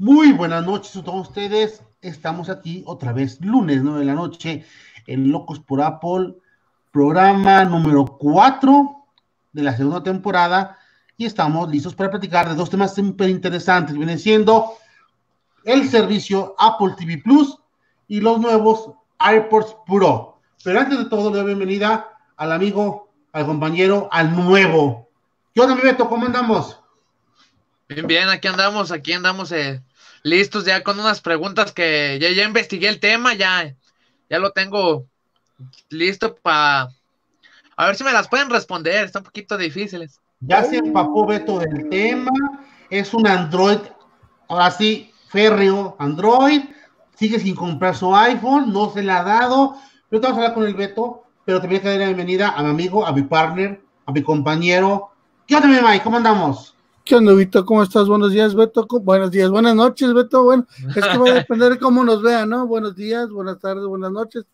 Muy buenas noches a todos ustedes. Estamos aquí otra vez, lunes 9 de la noche, en Locos por Apple, programa número 4 de la segunda temporada. Y estamos listos para platicar de dos temas súper interesantes. Viene siendo el servicio Apple TV Plus y los nuevos AirPods Pro. Pero antes de todo, le doy bienvenida al amigo, al compañero, al nuevo. ¿Qué onda, mi Beto? ¿Cómo andamos? Bien, bien, aquí andamos, aquí andamos eh, listos ya con unas preguntas que ya, investigué el tema, ya, ya lo tengo listo para... A ver si me las pueden responder, están un poquito difíciles. Ya se empapó Beto del tema, es un Android, ahora sí, férreo Android, sigue sin comprar su iPhone, no se le ha dado, pero vamos a hablar con el Beto, pero también que dar la bienvenida a mi amigo, a mi partner, a mi compañero. ¿Qué onda, mi Mike? ¿Cómo andamos? ¿Qué onda, Vito? ¿Cómo estás? Buenos días, Beto. Buenos días, buenas noches, Beto. Bueno, es que va a depender de cómo nos vean, ¿no? Buenos días, buenas tardes, buenas noches.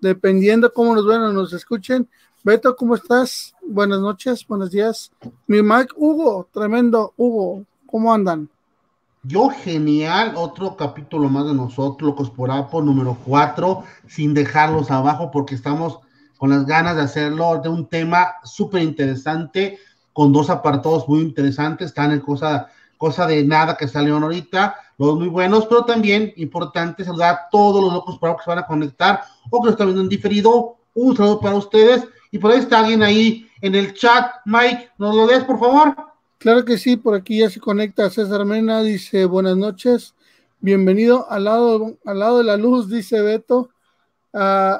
Dependiendo cómo nos vean o nos escuchen. Beto, ¿cómo estás? Buenas noches, buenos días. Mi Mike, Hugo, tremendo, Hugo, ¿cómo andan? Yo, genial, otro capítulo más de nosotros, Locos por Apple, número 4, sin dejarlos abajo, porque estamos con las ganas de hacerlo, de un tema súper interesante con dos apartados muy interesantes, están en cosa, cosa de nada que salieron ahorita, los muy buenos, pero también importante saludar a todos los locos para que se van a conectar o que lo están viendo en diferido. Un saludo para ustedes. Y por ahí está alguien ahí en el chat. Mike, ¿nos lo des, por favor? Claro que sí, por aquí ya se conecta César Mena, dice buenas noches, bienvenido al lado, al lado de la luz, dice Beto,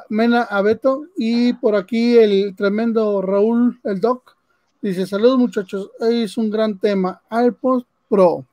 Mena a Beto, y por aquí el tremendo Raúl, el Doc, Dice, saludos muchachos, es un gran tema, AirPods Pro.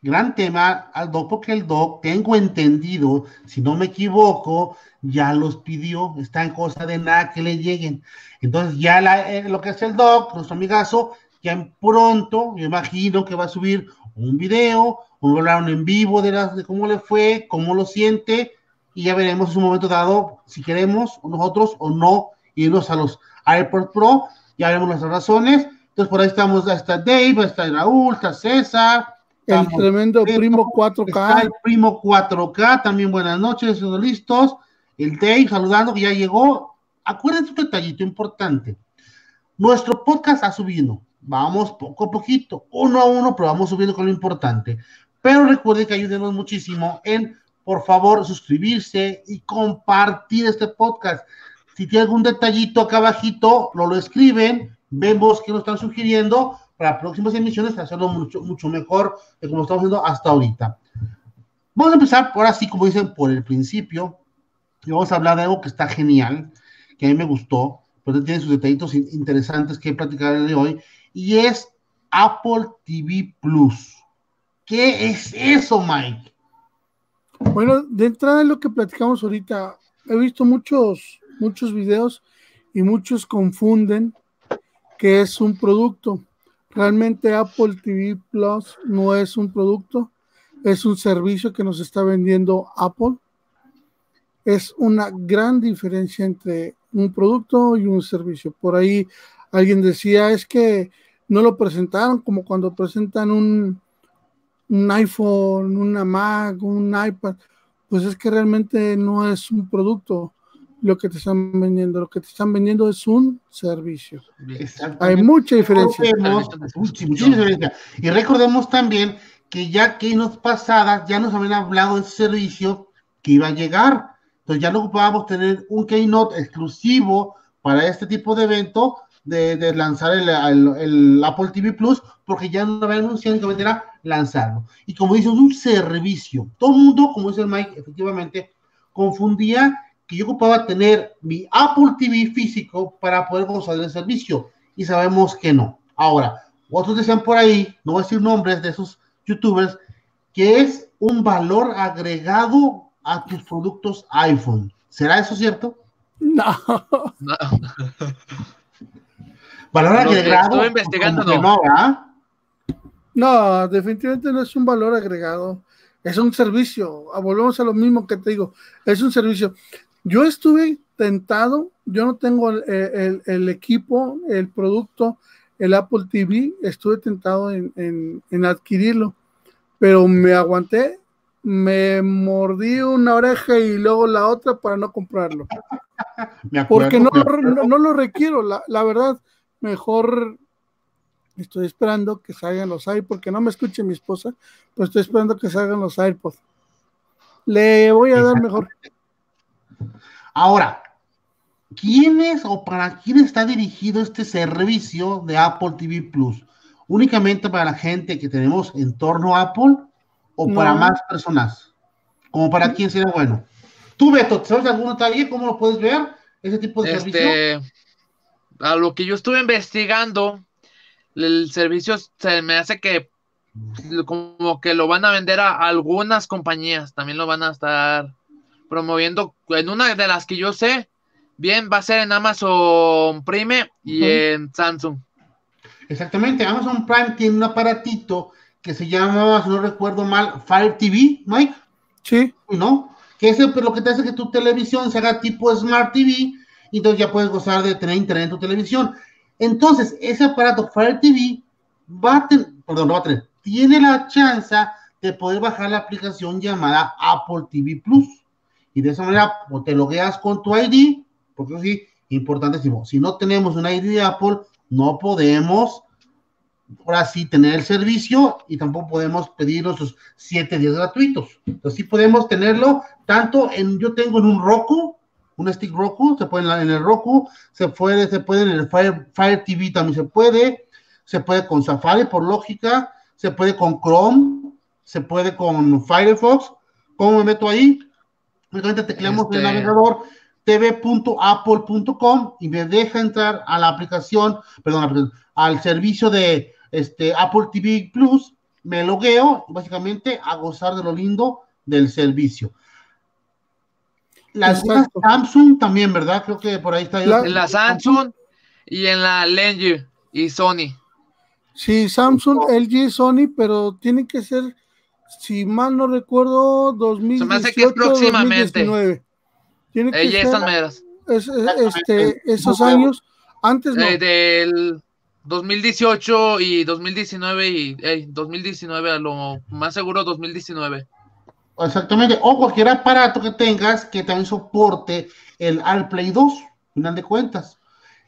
Gran tema, al Doc, porque el Doc, tengo entendido, si no me equivoco, ya los pidió, está en cosa de nada que le lleguen. Entonces ya eh, lo que hace el Doc, nuestro amigazo, ya pronto, me imagino que va a subir un video, un hablar en vivo de, las, de cómo le fue, cómo lo siente, y ya veremos en un momento dado si queremos nosotros o no irnos a los AirPods Pro ya veremos nuestras razones. Entonces, por ahí estamos, está Dave, está Raúl, está César. El tremendo primo 4K. Está el primo 4K, también buenas noches, listos. El Dave saludando que ya llegó. Acuérdense un detallito importante. Nuestro podcast ha subido. Vamos poco a poquito, uno a uno, pero vamos subiendo con lo importante. Pero recuerden que ayúdenos muchísimo en, por favor, suscribirse y compartir este podcast. Si tiene algún detallito acá abajito, lo, lo escriben, vemos que nos están sugiriendo para próximas emisiones hacerlo mucho, mucho mejor de como estamos haciendo hasta ahorita. Vamos a empezar por así, como dicen, por el principio. Y vamos a hablar de algo que está genial, que a mí me gustó, pero tiene sus detallitos interesantes que platicar de hoy, y es Apple TV Plus. ¿Qué es eso, Mike? Bueno, de entrada lo que platicamos ahorita, he visto muchos muchos videos y muchos confunden que es un producto. Realmente Apple TV Plus no es un producto, es un servicio que nos está vendiendo Apple. Es una gran diferencia entre un producto y un servicio. Por ahí alguien decía, es que no lo presentaron como cuando presentan un, un iPhone, una Mac, un iPad. Pues es que realmente no es un producto lo que te están vendiendo. Lo que te están vendiendo es un servicio. Hay mucha diferencia. Y recordemos también que ya que nos pasadas ya nos habían hablado de servicio que iba a llegar. Entonces ya no ocupábamos tener un Keynote exclusivo para este tipo de evento de, lanzar el, Apple TV Plus, porque ya no había anunciado que era lanzarlo. Y como dice, un servicio. Todo el mundo, como dice el Mike, efectivamente, confundía que yo ocupaba tener mi Apple TV físico para poder gozar del servicio y sabemos que no. Ahora, otros decían por ahí, no voy a decir nombres de esos youtubers, que es un valor agregado a tus productos iPhone. ¿Será eso cierto? No. No, valor agregado. estuve investigando. No, definitivamente no es un valor agregado. Es un servicio. Ah, Volvemos a lo mismo que te digo. Es un servicio. Yo estuve tentado, yo no tengo el, el- el equipo, el producto, el Apple TV, estuve tentado en, en- en adquirirlo, pero me aguanté, me mordí una oreja y luego la otra para no comprarlo. Porque no, no, lo requiero, la, la, verdad, mejor estoy esperando que salgan los iPods, porque no me escuche mi esposa, pues estoy esperando que salgan los iPods. Le voy a dar mejor. Ahora, ¿quién es o para quién está dirigido este servicio de Apple TV Plus? ¿Únicamente para la gente que tenemos en torno a Apple o para más personas? ¿Como para quién sería bueno? Tú, Beto, ¿sabes alguno también? ¿Cómo lo puedes ver? Ese tipo de este, servicio. A lo que yo estuve investigando, el servicio se me hace que como que lo van a vender a algunas compañías, también lo van a estar promoviendo en una de las que yo sé, bien va a ser en Amazon Prime y en Samsung. Exactamente, Amazon Prime tiene un aparatito que se llama, si no recuerdo mal, Fire TV, Mike. Sí. ¿No? Que es lo que te hace que tu televisión se haga tipo Smart TV y entonces ya puedes gozar de tener internet en tu televisión. Entonces, ese aparato Fire TV va a tener, perdón, no va a tener, tiene la chance de poder bajar la aplicación llamada Apple TV Plus. Y de esa manera o te logueas con tu ID, porque sí, importantísimo. Si no tenemos un ID de Apple, no podemos ahora sí tener el servicio y tampoco podemos pedir nuestros siete días gratuitos. Entonces sí podemos tenerlo tanto en, yo tengo en un Roku, un stick Roku, se puede en, el Roku, se puede, se puede en el Fire, Fire TV también se puede, se puede con Safari por lógica, se puede con Chrome, se puede con Firefox. ¿Cómo me meto ahí? Únicamente tecleamos el este navegador tv.apple.com y me deja entrar a la aplicación, perdón, al servicio de este, Apple TV Plus, me logueo, básicamente a gozar de lo lindo del servicio. La Samsung también, ¿verdad? Creo que por ahí está. en la Samsung y en la LG y Sony. Sí, Samsung, LG, Sony, pero tiene que ser, si mal no recuerdo, 2018, Se me hace que es próximamente. 2019. Tiene que ser este, esos años, antes no. Eh, del 2018 y 2019 y 2019, a lo más seguro 2019. Exactamente, o cualquier aparato que tengas que también soporte el AirPlay 2, final de cuentas.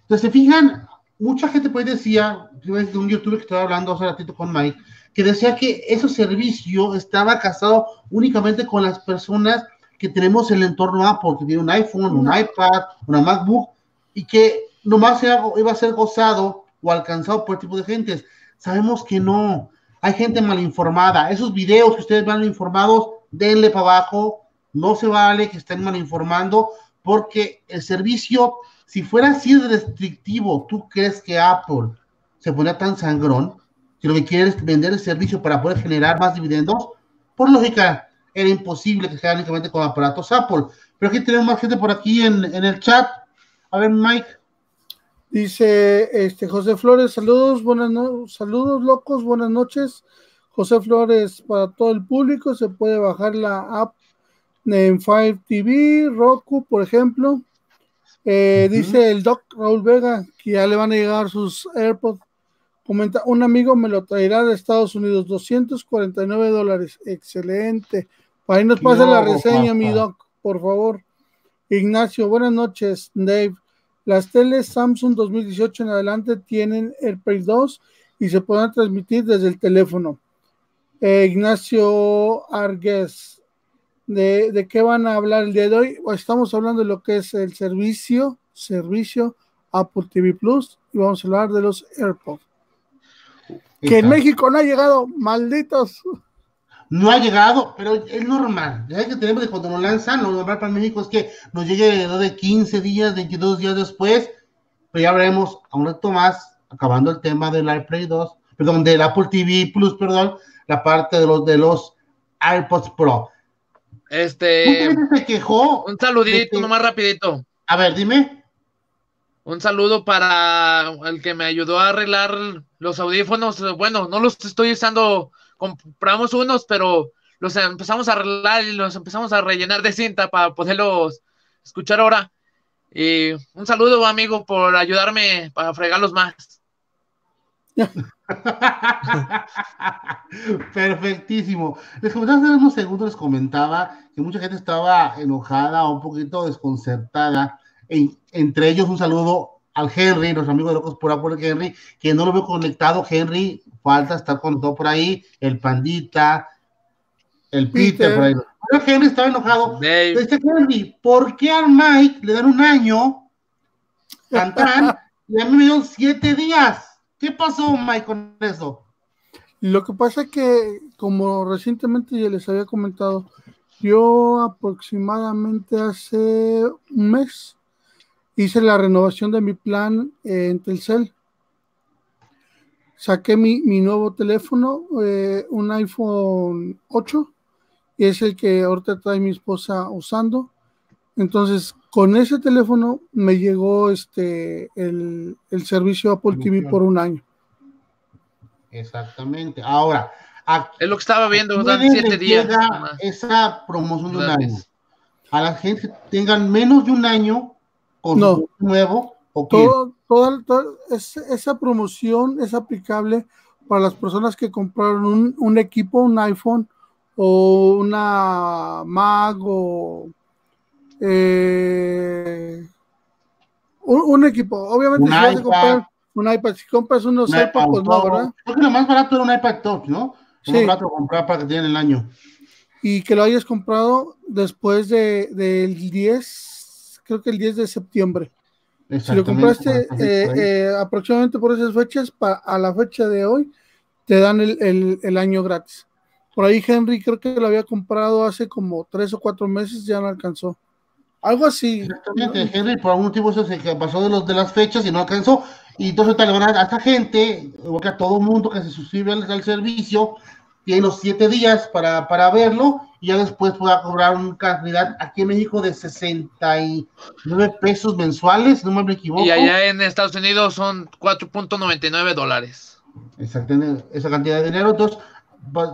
Entonces, se fijan, mucha gente pues decía, de un youtuber que estaba hablando hace ratito con Mike, que decía que ese servicio estaba casado únicamente con las personas que tenemos el entorno Apple, que tiene un iPhone, un iPad, una MacBook, y que nomás iba a ser gozado o alcanzado por el tipo de gente. Sabemos que no. Hay gente mal informada. Esos videos que ustedes van informados, denle para abajo. No se vale que estén mal informando, porque el servicio si fuera así restrictivo, ¿tú crees que Apple se pone tan sangrón? Si lo que quiere es vender el servicio para poder generar más dividendos, por lógica, era imposible que sea únicamente con aparatos Apple. Pero aquí tenemos más gente por aquí en, el chat. A ver, Mike. Dice este José Flores, saludos, buenas noches, saludos locos, buenas noches. José Flores, para todo el público, se puede bajar la app en Fire TV, Roku, por ejemplo. Eh, dice el Doc Raúl Vega que ya le van a llegar sus AirPods. Comenta, un amigo me lo traerá de Estados Unidos, 249 dólares. Excelente. Ahí nos pasa la reseña, mi Doc, por favor. Ignacio, buenas noches, Dave. Las teles Samsung 2018 en adelante tienen AirPlay 2 y se pueden transmitir desde el teléfono. Eh, Ignacio Arguez, ¿De, qué van a hablar el día de hoy? Estamos hablando de lo que es el servicio, servicio Apple TV Plus y vamos a hablar de los AirPods. Que en México no ha llegado, malditos. No ha llegado, pero es normal. Ya que tenemos que cuando nos lanzan, lo normal para México es que nos llegue de 15 días, 22 días después, pero ya veremos a un rato más, acabando el tema del AirPlay 2, perdón, del Apple TV Plus, perdón, la parte de los de los AirPods Pro. Este. se quejó. Un saludito, nomás rapidito. A ver, dime. Un saludo para el que me ayudó a arreglar los audífonos. Bueno, no los estoy usando. Compramos unos, pero los empezamos a arreglar y los empezamos a rellenar de cinta para poderlos escuchar ahora. Y un saludo, amigo, por ayudarme para fregarlos más. Perfectísimo. Les comentaba hace unos segundos, les comentaba que mucha gente estaba enojada, un poquito desconcertada. Entre ellos, un saludo al Henry, los amigos de Locos por Apple Henry, que no lo veo conectado. Henry, falta estar conectado por ahí. El Pandita, el Peter, por ahí. Pero Henry estaba enojado. Dice Henry, ¿por qué al Mike le dan un año? Cantan, y a mí me dieron siete días. ¿Qué pasó, Mike, con eso? Lo que pasa es que, como recientemente ya les había comentado, yo aproximadamente hace un mes hice la renovación de mi plan en Telcel. Saqué mi, nuevo teléfono, eh, un iPhone 8, y es el que ahorita trae mi esposa usando. Entonces, con ese teléfono me llegó este el, servicio Apple TV por un año. Exactamente. Ahora, es lo que estaba viendo, dan siete días. Esa promoción de un año. A la gente que tengan menos de un año con no. nuevo. ¿o todo, toda, esa promoción es aplicable para las personas que compraron un, un equipo, un iPhone o una Mac o eh, un, equipo. Obviamente, si vas a comprar un iPad, si compras unos iPad, pues no, ¿verdad? Creo que lo más barato era un iPad Touch, ¿no? Sí. barato comprar para que tengan el año. Y que lo hayas comprado después de, del 10, creo que el 10 de septiembre. Si lo compraste eh, eh, aproximadamente por esas fechas, a la fecha de hoy, te dan el, el, el, año gratis. Por ahí Henry creo que lo había comprado hace como tres o cuatro meses, ya no alcanzó. Algo así. Exactamente, Henry, por algún motivo eso se pasó de, los, de las fechas y no alcanzó. Y entonces le van a, esta gente, o a todo mundo que se suscribe al, servicio, tiene los siete días para, para verlo y ya después pueda cobrar una cantidad aquí en México de 69 pesos mensuales, no me equivoco. Y allá en Estados Unidos son 4.99 dólares. Exactamente, esa cantidad de dinero. Entonces,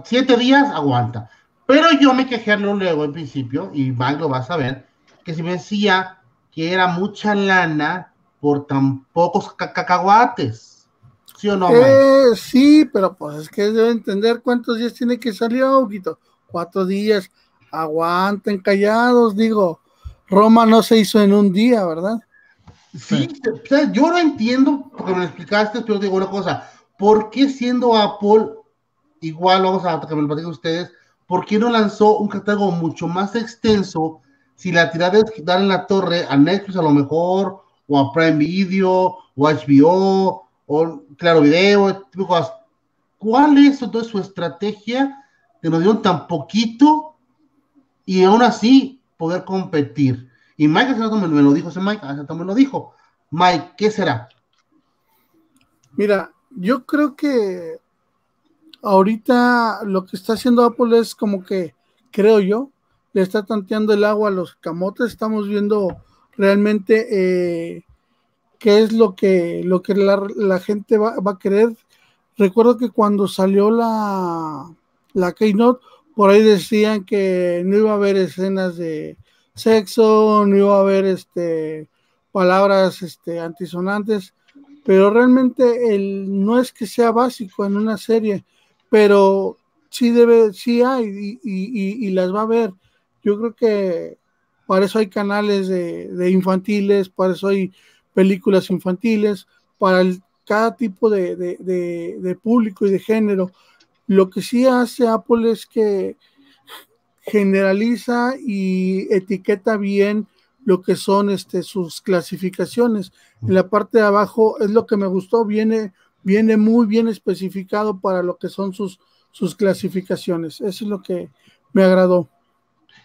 siete días aguanta. Pero yo me quejé luego en principio, y Mike lo va a saber, que se me decía que era mucha lana por tan pocos cacahuates. ¿Sí o no? Eh, sí, pero pues es que debe entender cuántos días tiene que salir, poquito. Cuatro días. Aguanten callados, digo. Roma no se hizo en un día, ¿verdad? Sí, yo lo entiendo porque me lo explicaste, pero digo una cosa. ¿Por qué siendo Apple, igual vamos a que me lo platiquen ustedes, ¿por qué no lanzó un catálogo mucho más extenso si la tirada es dar en la torre a Netflix a lo mejor, o a Prime Video, o a HBO, o Claro Video, ¿cuál es entonces su estrategia que nos dieron tan poquito y aún así poder competir? Y Mike me, lo dijo, ese Mike hace me lo dijo. Mike, ¿qué será? Mira, yo creo que ahorita lo que está haciendo Apple es como que, creo yo, le está tanteando el agua a los camotes, estamos viendo realmente eh, qué es lo que, lo que la, gente va, a querer. Recuerdo que cuando salió la, la Keynote, por ahí decían que no iba a haber escenas de sexo, no iba a haber este, palabras este, antisonantes, pero realmente el, no es que sea básico en una serie, pero sí debe, sí hay y, y las va a ver. Yo creo que para eso hay canales de, infantiles, para eso hay películas infantiles, para cada tipo de, público y de género. Lo que sí hace Apple es que generaliza y etiqueta bien lo que son este, sus clasificaciones. En la parte de abajo es lo que me gustó, viene, muy bien especificado para lo que son sus, sus clasificaciones. Eso es lo que me agradó.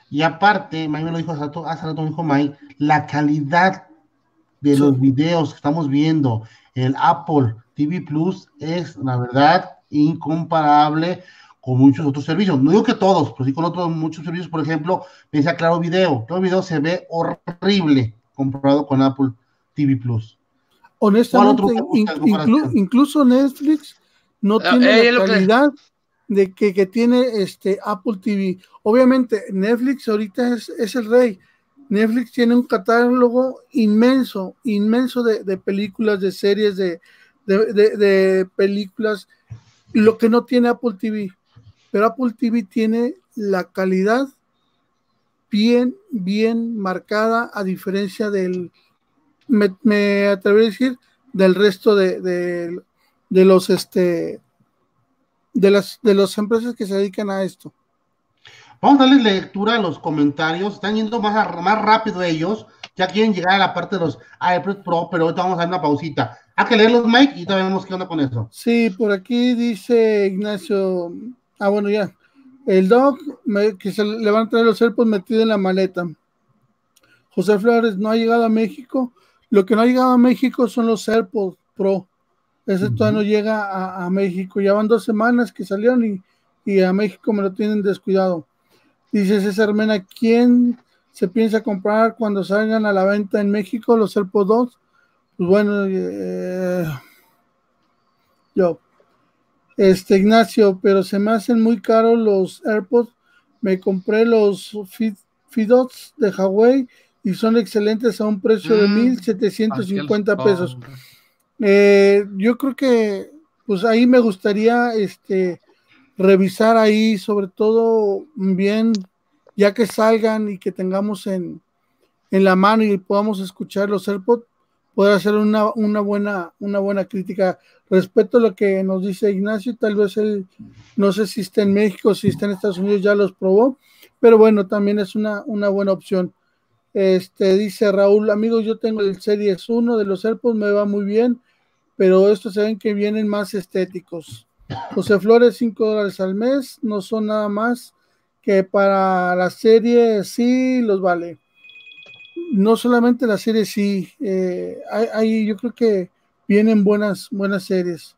Y aparte, Mike me lo dijo hace rato, hace rato dijo Mike, la calidad de los videos que estamos viendo en Apple TV Plus es, la verdad, incomparable con muchos otros servicios. No digo que todos, pero sí con otros muchos servicios. Por ejemplo, me decía Claro Video. Claro Video se ve horrible comparado con Apple TV Plus. Honestamente, incluso Netflix no ah, tiene la calidad de que, que, tiene este Apple TV. Obviamente, Netflix ahorita es, es, el rey. Netflix tiene un catálogo inmenso, inmenso de, de películas, de series, de, de, películas, lo que no tiene Apple TV. Pero Apple TV tiene la calidad bien, bien marcada, a diferencia del, me, me a decir, del resto de, los, este, de las, de las empresas que se dedican a esto. Vamos a darle lectura a los comentarios. Están yendo más, más rápido ellos. Ya quieren llegar a la parte de los iPad Pro, pero ahorita vamos a dar una pausita. Hay que leerlos, Mike, y todavía vemos qué onda con eso. Sí, por aquí dice Ignacio. Ah, bueno, ya. El dog que se le van a traer los AirPods metido en la maleta. José Flores no ha llegado a México. Lo que no ha llegado a México son los AirPods Pro. Ese todavía no llega a, México. Ya van dos semanas que salieron y, y a México me lo tienen descuidado. Dice César Mena, ¿quién se piensa comprar cuando salgan a la venta en México los AirPods 2? Pues bueno, eh, yo. Este Ignacio, pero se me hacen muy caros los AirPods. Me compré los Fidots de Huawei y son excelentes a un precio de 1.750 mm, pesos. Eh, yo creo que, pues ahí me gustaría, este, revisar ahí, sobre todo bien, ya que salgan y que tengamos en, en la mano y podamos escuchar los AirPods, poder hacer una, una, buena, una buena crítica. Respecto a lo que nos dice Ignacio, tal vez él, no sé si está en México, si está en Estados Unidos, ya los probó, pero bueno, también es una, una buena opción. Este dice Raúl, amigos, yo tengo el Series 1 de los AirPods, me va muy bien, pero estos se ven que vienen más estéticos. José Flores, 5 dólares al mes, no son nada más que para la serie sí los vale. No solamente la serie sí, eh, hay, yo creo que vienen buenas, buenas series.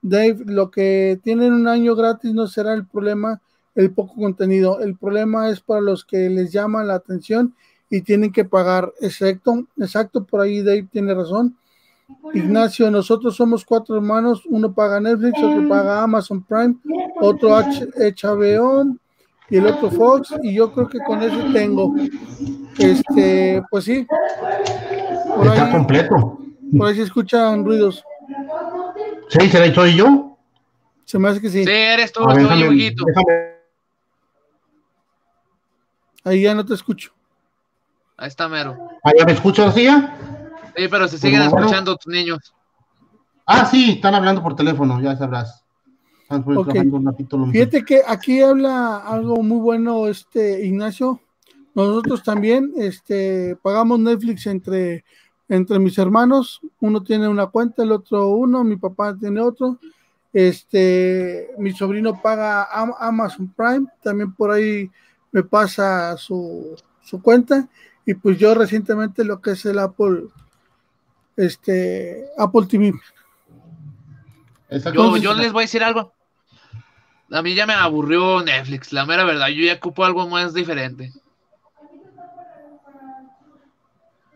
Dave, lo que tienen un año gratis no será el problema, el poco contenido. El problema es para los que les llama la atención y tienen que pagar. Exacto, exacto, por ahí Dave tiene razón. Ignacio, nosotros somos cuatro hermanos, uno paga Netflix, otro paga Amazon Prime, otro HBO y el otro Fox, y yo creo que con eso tengo. Este, pues sí. Por Está completo. Por ahí se escuchan ruidos. ¿Sí? ¿Será soy yo? Se me hace que sí. Sí, eres tú, déjame, Ahí ya no te escucho. Ahí está mero. ¿Ahí me escucho así ya? Sí, pero se siguen escuchando tus niños. Ah, sí, están hablando por teléfono, ya sabrás. Fíjate que aquí habla algo muy bueno este Ignacio. Nosotros también este, pagamos Netflix entre, entre mis hermanos. Uno tiene una cuenta, el otro uno, mi papá tiene otro. Este, mi sobrino paga Amazon Prime, también por ahí me pasa su, su cuenta. Y pues yo recientemente lo que es el Apple este, Apple TV. Yo, yo les voy a decir algo. A mí ya me aburrió Netflix, la mera verdad. Yo ya ocupo algo más diferente.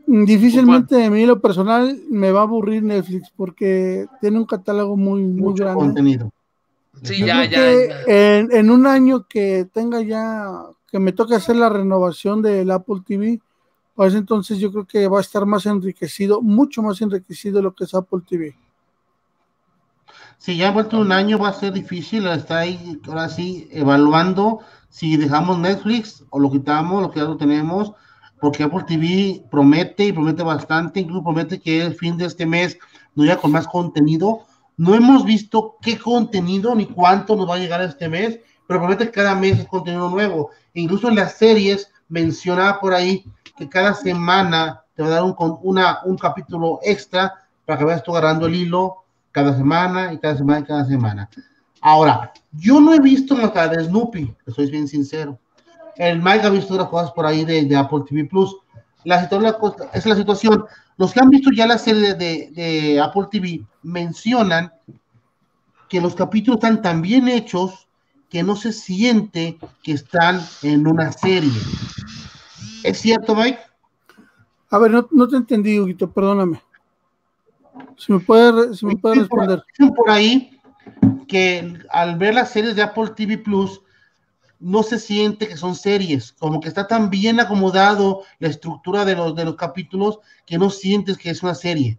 Difícilmente a mí lo personal me va a aburrir Netflix porque tiene un catálogo muy, muy grande. Contenido. Sí, ya, ya, En, en, un año que tenga ya, que me toque hacer la renovación del Apple TV, pues entonces yo creo que va a estar más enriquecido, mucho más enriquecido lo que es Apple TV. Si ya ha vuelto un año va a ser difícil, está ahí ahora sí evaluando si dejamos Netflix o lo quitamos, lo que ya lo tenemos, porque Apple TV promete y promete bastante, incluso promete que el fin de este mes nos llega con más contenido. No hemos visto qué contenido ni cuánto nos va a llegar este mes, pero promete que cada mes es contenido nuevo. incluso en las series mencionaba por ahí que cada semana te va a dar un, una, un capítulo extra para que vayas tú agarrando el hilo cada semana y cada semana y cada semana. Ahora, yo no he visto más de Snoopy, soy bien sincero. El Mike ha visto otras cosas por ahí de, de Apple TV Plus. La, esa es la situación. Los que han visto ya la serie de, de Apple TV mencionan que los capítulos están tan bien hechos que no se siente que están en una serie. ¿Es cierto, Mike? A ver, no, te entendí, Huguito, perdóname. Si me puede, si me puede responder. Por ahí que al ver las series de Apple TV Plus, no se siente que son series, como que está tan bien acomodado la estructura de los, de los capítulos que no sientes que es una serie.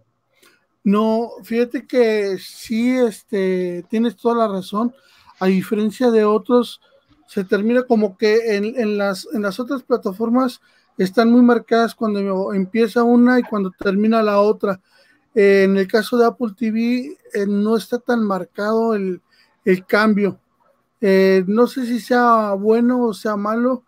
No, fíjate que sí, este, tienes toda la razón. A diferencia de otros, se termina como que en, las, en las otras plataformas están muy marcadas cuando empieza una y cuando termina la otra. Eh, en el caso de Apple TV eh, no está tan marcado el, cambio. Eh, no sé si sea bueno o sea malo.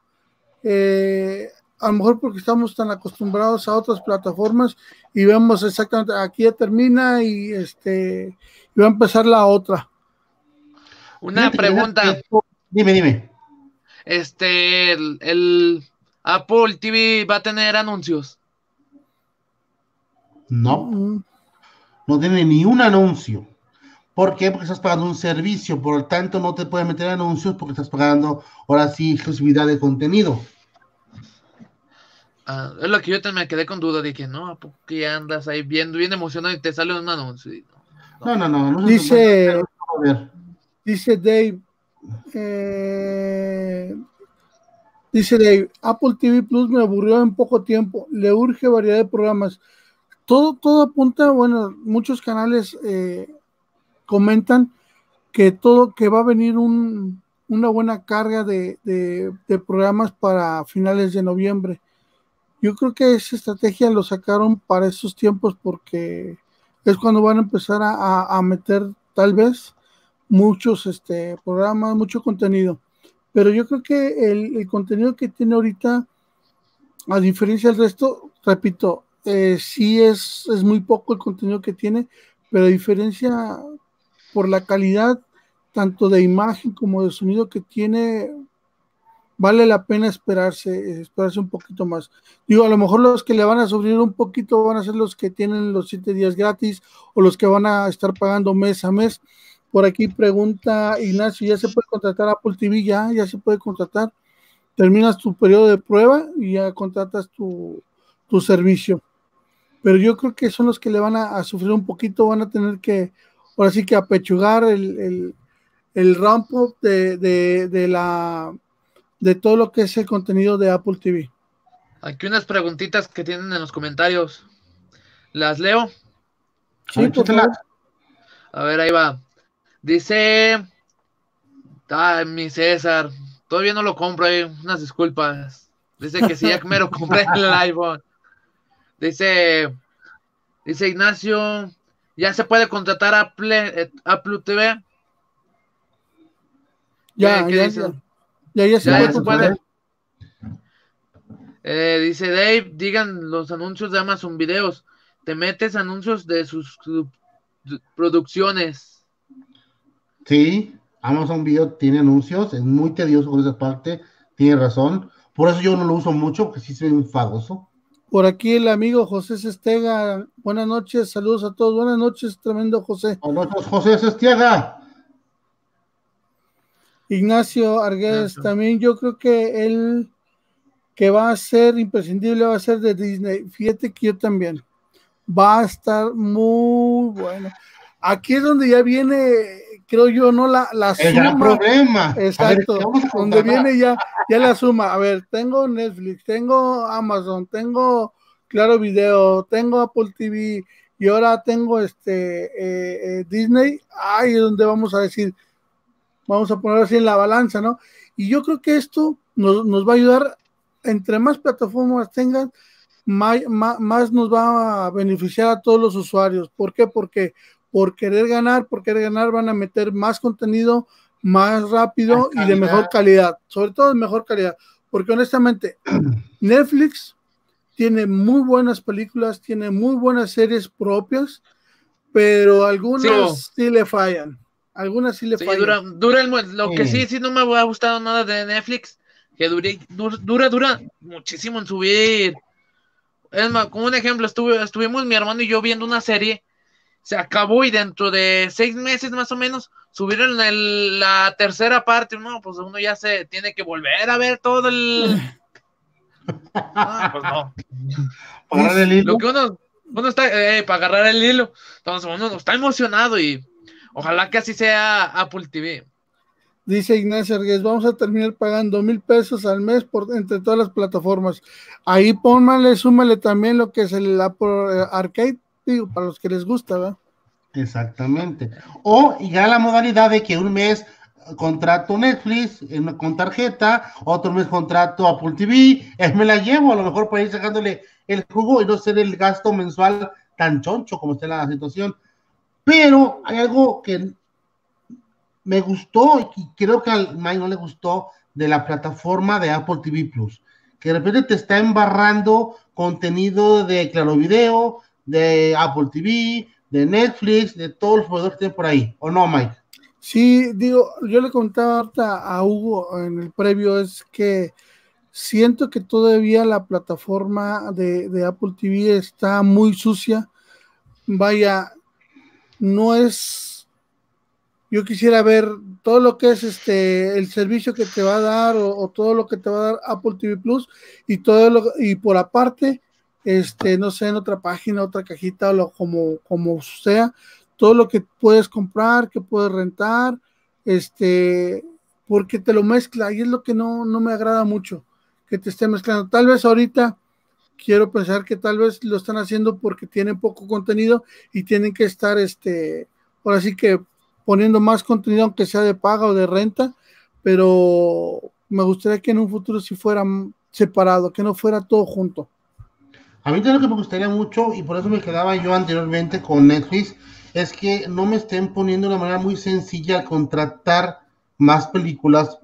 a lo mejor porque estamos tan acostumbrados a otras plataformas y vemos exactamente aquí ya termina y este y va a empezar la otra. Una pregunta. Dime, dime. Este, el, Apple TV va a tener anuncios. No. No tiene ni un anuncio. ¿Por qué? Porque estás pagando un servicio, por lo tanto no te puede meter anuncios porque estás pagando ahora sí exclusividad de contenido. Ah, es lo que yo también me quedé con duda, dije, no, ¿por qué andas ahí viendo bien emocionado y te sale un anuncio? No, no, no. dice, dice Dave, eh, dice Dave, Apple TV Plus me aburrió en poco tiempo, le urge variedad de programas. Todo, todo apunta, bueno, muchos canales eh, comentan que todo, que va a venir una buena carga de, programas para finales de noviembre. Yo creo que esa estrategia lo sacaron para esos tiempos porque es cuando van a empezar a meter tal vez muchos este, programas, mucho contenido. Pero yo creo que el, contenido que tiene ahorita, a diferencia del resto, repito, eh, sí es, es muy poco el contenido que tiene, pero a diferencia por la calidad tanto de imagen como de sonido que tiene, vale la pena esperarse, esperarse un poquito más. Digo, a lo mejor los que le van a sufrir un poquito van a ser los que tienen los siete días gratis o los que van a estar pagando mes a mes, por aquí pregunta Ignacio, ¿ya se puede contratar Apple TV? Ya, ya se puede contratar. Terminas tu periodo de prueba y ya contratas tu, servicio. Pero yo creo que son los que le van a, sufrir un poquito, van a tener que, ahora sí que apechugar el, el, ramp up de, de, la, de todo lo que es el contenido de Apple TV. Aquí unas preguntitas que tienen en los comentarios. ¿Las leo? Sí, por favor. A ver, ahí va. Dice. Ay, mi César. Todavía no lo compro, hay unas disculpas. Dice que si ya me lo compré el iPhone. Dice. Dice Ignacio. ¿Ya se puede contratar a Apple, Apple TV? Ya, ya, ya, ya, ya, se puede. Eh, dice Dave, digan los anuncios de Amazon Videos. Te metes anuncios de sus producciones. Sí, Amazon Video tiene anuncios, es muy tedioso por esa parte, tiene razón. Por eso yo no lo uso mucho, porque sí soy enfadoso. Por aquí el amigo José Sestega, buenas noches, saludos a todos, buenas noches, tremendo José. Buenas noches, José Sestega. Ignacio Arguez, también yo creo que él que va a ser imprescindible va a ser de Disney. Fíjate que yo también. Va a estar muy bueno. Aquí es donde ya viene creo yo, no la, la suma. problema. Exacto, donde viene ya, ya la suma. A ver, tengo Netflix, tengo Amazon, tengo Claro Video, tengo Apple TV y ahora tengo este eh, eh, Disney. Ahí es donde vamos a decir, vamos a poner así en la balanza, ¿no? Y yo creo que esto nos, nos va a ayudar, entre más plataformas tengan, más, más, nos va a beneficiar a todos los usuarios. ¿Por qué? Porque por querer ganar, por querer ganar, van a meter más contenido más rápido y de mejor calidad, sobre todo de mejor calidad, porque honestamente Netflix tiene muy buenas películas, tiene muy buenas series propias, pero algunas sí, le fallan, algunas sí le fallan. Dura, lo que sí, sí no me ha gustado nada de Netflix, que dure, dura, dura muchísimo en subir. Es más, como un ejemplo, estuve, estuvimos mi hermano y yo viendo una serie se acabó y dentro de seis meses más o menos subieron la tercera parte, no, pues uno ya se tiene que volver a ver todo el... Ah, pues no. Para agarrar el hilo. Lo que uno, está, eh, para agarrar el hilo, entonces uno está emocionado y ojalá que así sea Apple TV. Dice Ignacio Arguez, vamos a terminar pagando mil pesos al mes por entre todas las plataformas. Ahí pónmale, súmale también lo que es el Apple Arcade digo, para los que les gusta, ¿verdad? Exactamente. O ya la modalidad de que un mes contrato Netflix con tarjeta, otro mes contrato Apple TV, es me la llevo a lo mejor para ir sacándole el jugo y no ser el gasto mensual tan choncho como está la situación. Pero hay algo que me gustó y creo que al Mike no le gustó de la plataforma de Apple TV Plus, que de repente te está embarrando contenido de Claro Video, de Apple TV, de Netflix, de todos los proveedores que tienen por ahí, ¿o no, Mike? Sí, digo, yo le contaba a Hugo en el previo, es que siento que todavía la plataforma de, Apple TV está muy sucia. Vaya, no es yo quisiera ver todo lo que es este el servicio que te va a dar o, todo lo que te va a dar Apple TV Plus y todo lo y por aparte este no sé en otra página otra cajita o lo, como como sea todo lo que puedes comprar que puedes rentar este porque te lo mezcla y es lo que no no me agrada mucho que te esté mezclando tal vez ahorita quiero pensar que tal vez lo están haciendo porque tienen poco contenido y tienen que estar este ahora sí que poniendo más contenido, aunque sea de paga o de renta, pero me gustaría que en un futuro si fuera separado, que no fuera todo junto. A mí lo que me gustaría mucho, y por eso me quedaba yo anteriormente con Netflix, es que no me estén poniendo de una manera muy sencilla al contratar más películas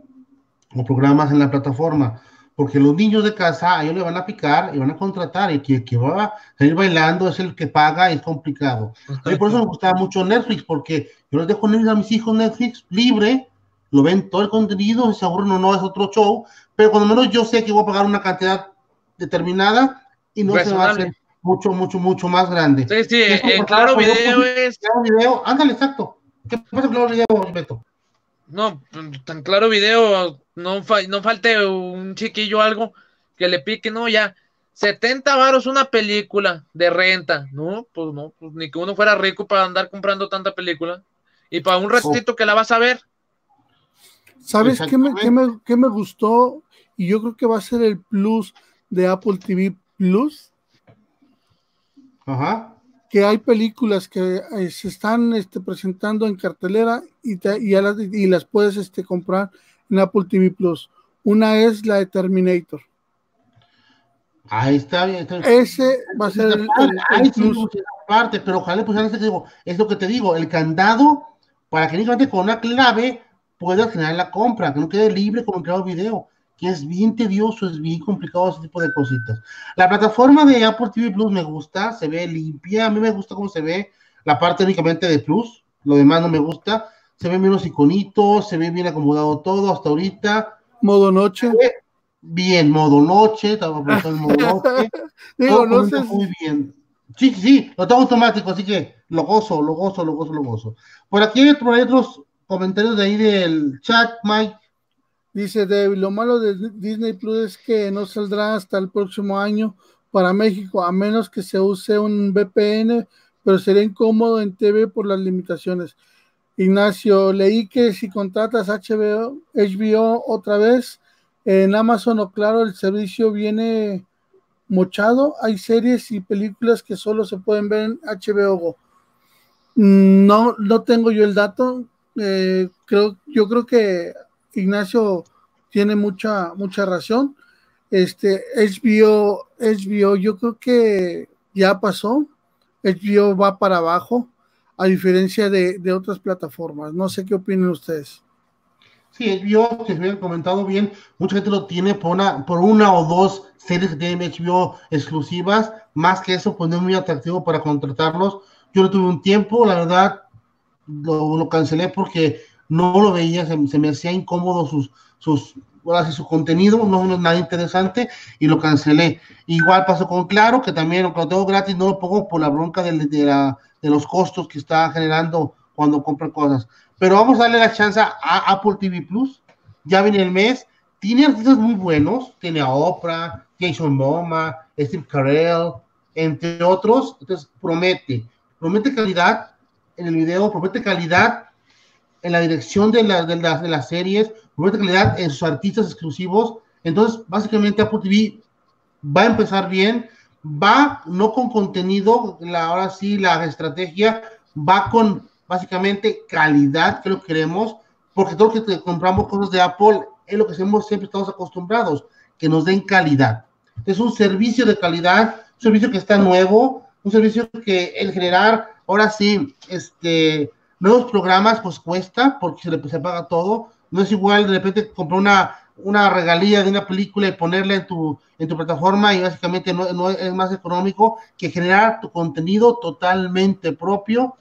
o programas en la plataforma porque los niños de casa a ellos le van a picar y van a contratar y que, que va a salir bailando es el que paga, es complicado. Por eso me gustaba mucho Netflix, porque yo les dejo a mis hijos Netflix libre, lo ven todo el contenido, si se aburren o no es otro show, pero cuando menos yo sé que voy a pagar una cantidad determinada y no se va a hacer mucho, mucho, mucho más grande. Sí, sí, en claro video es... Claro video, ándale, exacto. ¿Qué pasa con claro video, Beto? No, tan claro video, no, no falte un chiquillo algo que le pique, no, ya, 70 varos una película de renta, no, pues no, pues ni que uno fuera rico para andar comprando tanta película, y para un ratito que la vas a ver. ¿Sabes qué me, qué, me, qué me gustó? Y yo creo que va a ser el plus de Apple TV Plus. Ajá que hay películas que eh, se están este, presentando en cartelera y, las, y las puedes este, comprar en Apple TV Plus. Una es la de Terminator. Ahí está bien. Ese va a ser el, parte, pero ojalá pues es lo que te digo, el candado para que únicamente con una clave puedas generar la compra, que no quede libre como en el video que es bien tedioso, es bien complicado ese tipo de cositas. La plataforma de Apple TV Plus me gusta, se ve limpia, a mí me gusta cómo se ve la parte únicamente de Plus, lo demás no me gusta, se ven menos iconitos, se ve bien acomodado todo hasta ahorita. Modo noche. Bien, modo noche, estaba pensando en modo noche. Digo, no sé. Muy bien. Sí, sí, lo tengo automático, así que lo gozo, lo gozo, lo gozo, lo gozo. Por aquí hay otros comentarios de ahí del chat, Mike. Dice David, lo malo de Disney Plus es que no saldrá hasta el próximo año para México, a menos que se use un VPN, pero sería incómodo en TV por las limitaciones. Ignacio, leí que si contratas HBO, otra vez en Amazon o claro, el servicio viene mochado. Hay series y películas que solo se pueden ver en HBO No, no tengo yo el dato. Eh, creo, yo creo que Ignacio tiene mucha, mucha razón. Este, HBO, HBO, yo creo que ya pasó. HBO va para abajo, a diferencia de, otras plataformas. No sé qué opinan ustedes. Sí, HBO, que se había comentado bien, mucha gente lo tiene por una, por una o dos series tienen HBO exclusivas. Más que eso, pues no es muy atractivo para contratarlos. Yo no tuve un tiempo, la verdad, lo, lo cancelé porque no lo veía, se, me hacía incómodo sus, sus, su contenido, no, es nada interesante y lo cancelé. Igual pasó con Claro, que también lo tengo gratis, no lo pongo por la bronca de, de, los costos que está generando cuando compran cosas. Pero vamos a darle la chance a Apple TV Plus, ya viene el mes, tiene artistas muy buenos, tiene a Oprah, Jason Momoa, Steve Carell, entre otros, entonces promete, promete calidad en el video, promete calidad en la dirección de, la, de, de las series, calidad en sus artistas exclusivos. Entonces, básicamente Apple TV va a empezar bien va no con contenido, la, ahora sí la estrategia va con básicamente calidad que lo queremos, porque todo lo que compramos cosas de Apple es lo que hacemos, siempre estamos acostumbrados, que nos den calidad. Es un servicio de calidad, un servicio que está nuevo, un servicio que el generar, ahora sí, este, nuevos programas, pues cuesta, porque se le se paga todo. No es igual de repente comprar una, una regalía de una película y ponerla en tu, en tu plataforma y básicamente no, no es más económico que generar tu contenido totalmente propio,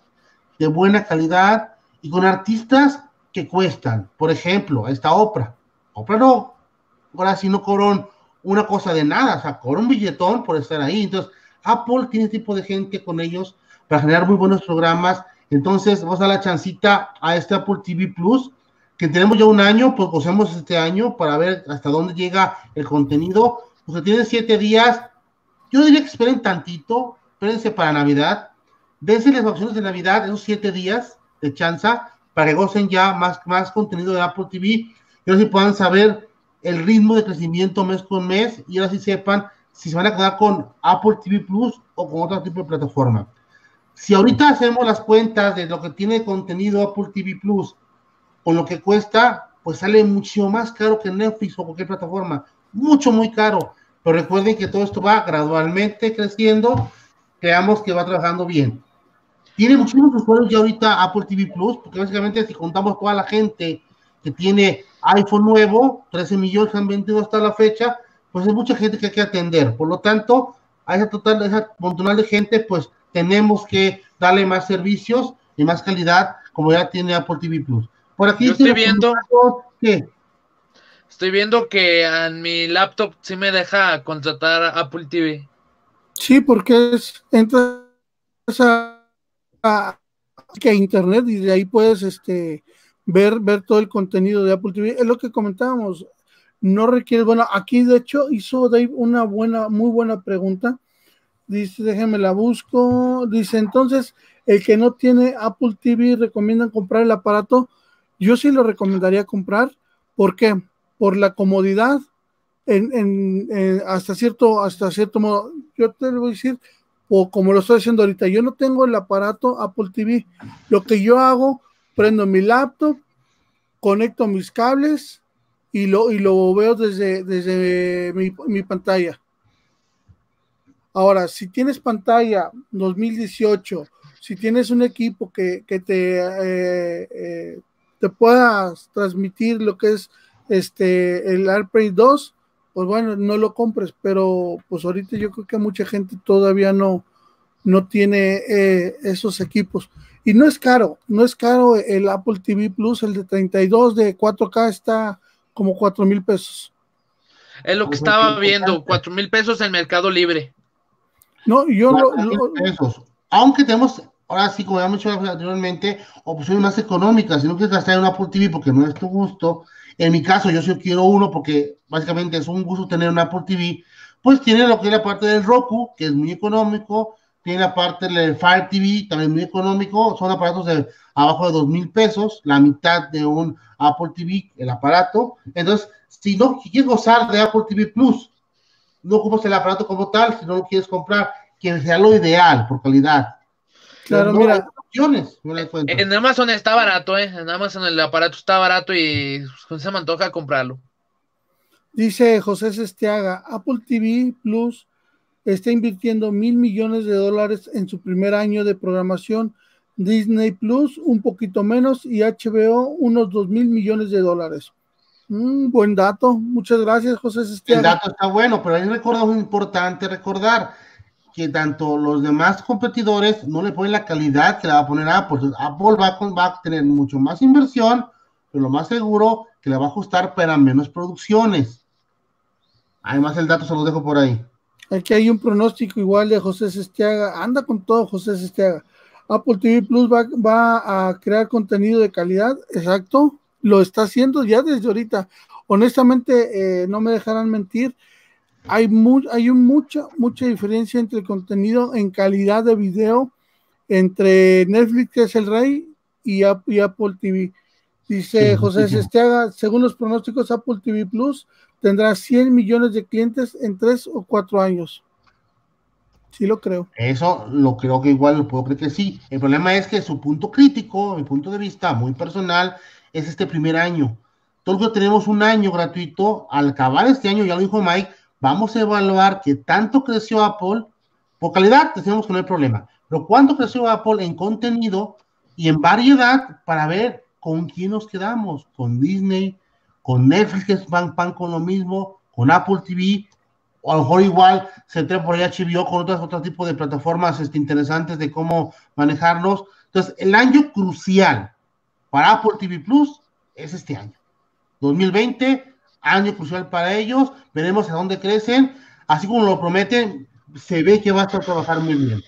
de buena calidad y con artistas que cuestan. Por ejemplo, esta Oprah. Oprah no, ahora sí no cobró una cosa de nada, o sea, cobró un billetón por estar ahí. Entonces, Apple tiene tipo de gente con ellos para generar muy buenos programas. Entonces, vamos a dar la chancita a este Apple TV Plus, que tenemos ya un año, pues usamos este año para ver hasta dónde llega el contenido. Pues tiene siete días. Yo diría que esperen tantito, espérense para Navidad. Dense las vacaciones de Navidad, esos siete días de chanza, para que gocen ya más, más contenido de Apple TV y ahora sí puedan saber el ritmo de crecimiento mes con mes y ahora sí sepan si se van a quedar con Apple TV Plus o con otro tipo de plataforma. Si ahorita hacemos las cuentas de lo que tiene contenido Apple TV Plus con lo que cuesta, pues sale mucho más caro que Netflix o cualquier plataforma. Mucho, muy caro. Pero recuerden que todo esto va gradualmente creciendo. Creamos que va trabajando bien. Tiene muchísimos usuarios ya ahorita Apple TV Plus, porque básicamente si contamos toda la gente que tiene iPhone nuevo, 13 millones han vendido hasta la fecha, pues hay mucha gente que hay que atender. Por lo tanto, a esa total, a esa montón de gente, pues tenemos que darle más servicios y más calidad, como ya tiene Apple TV Plus. Por aquí estoy viendo. ¿qué? Estoy viendo que en mi laptop sí me deja contratar Apple TV. Sí, porque es entras a que internet y de ahí puedes este ver, ver todo el contenido de Apple TV. Es lo que comentábamos. No requiere, bueno, aquí de hecho hizo Dave una buena, muy buena pregunta. Dice, déjeme la busco. Dice, entonces, el que no tiene Apple TV, ¿recomiendan comprar el aparato? Yo sí lo recomendaría comprar. ¿Por qué? Por la comodidad, en, en, hasta cierto, hasta cierto modo. Yo te lo voy a decir, o como lo estoy haciendo ahorita, yo no tengo el aparato Apple TV. Lo que yo hago, prendo mi laptop, conecto mis cables y lo, y lo veo desde, desde mi, pantalla. Ahora, si tienes pantalla 2018, si tienes un equipo que, te, eh, eh, te puedas transmitir lo que es este el AirPlay 2, pues bueno, no lo compres, pero pues ahorita yo creo que mucha gente todavía no, no tiene eh, esos equipos. Y no es caro, no es caro el Apple TV Plus, el de 32 de 4K está como 4 mil pesos. Es lo que estaba viendo, 4 mil pesos en Mercado Libre. No, yo lo, Aunque tenemos, ahora sí, como ya hemos dicho anteriormente, opciones más económicas, si no quieres gastar en un Apple TV porque no es tu gusto, en mi caso, yo sí quiero uno porque básicamente es un gusto tener un Apple TV. Pues tiene lo que es la parte del Roku, que es muy económico. Tiene la parte del Fire TV, también muy económico. Son aparatos de abajo de dos mil pesos, la mitad de un Apple TV, el aparato. Entonces, si no quieres gozar de Apple TV Plus, no ocupas el aparato como tal, si no lo quieres comprar, que sea lo ideal por calidad. Claro, mira, en Amazon está barato, ¿eh? En Amazon el aparato está barato y se me antoja comprarlo. Dice José Sestiaga, Apple TV Plus está invirtiendo mil millones de dólares en su primer año de programación, Disney Plus un poquito menos y HBO unos dos mil millones de dólares. Un buen dato, muchas gracias José Sestiaga. El dato está bueno, pero hay muy importante recordar que tanto los demás competidores no le ponen la calidad que le va a poner Apple. Apple va, va a tener mucho más inversión, pero lo más seguro que le va a ajustar para menos producciones. Además, el dato se lo dejo por ahí. Aquí hay un pronóstico igual de José Sestiaga. Anda con todo, José Sestiaga. Apple TV Plus va, va, a crear contenido de calidad. Exacto. Lo está haciendo ya desde ahorita. Honestamente, eh, no me dejarán mentir hay, hay mucha, mucha diferencia entre el contenido en calidad de video entre Netflix, que es el rey, y, Apple TV. Dice José Sestiaga, según los pronósticos, Apple TV Plus tendrá 100 millones de clientes en tres o cuatro años. Sí lo creo. Eso lo creo que igual lo puedo creer que sí. El problema es que su punto crítico, mi punto de vista muy personal, es este primer año. Todos tenemos un año gratuito. Al acabar este año, ya lo dijo Mike, vamos a evaluar qué tanto creció Apple. Por calidad, tenemos que no hay problema. Pero cuánto creció Apple en contenido y en variedad para ver con quién nos quedamos. Con Disney, con Netflix, que van, con lo mismo, con Apple TV, o a lo mejor igual se entra por ahí HBO con otros, otro tipo de plataformas este, interesantes de cómo manejarlos. Entonces, el año crucial para Apple TV Plus es este año. 2020, año crucial para ellos, veremos a dónde crecen, así como lo prometen, se ve que va a estar trabajar muy bien.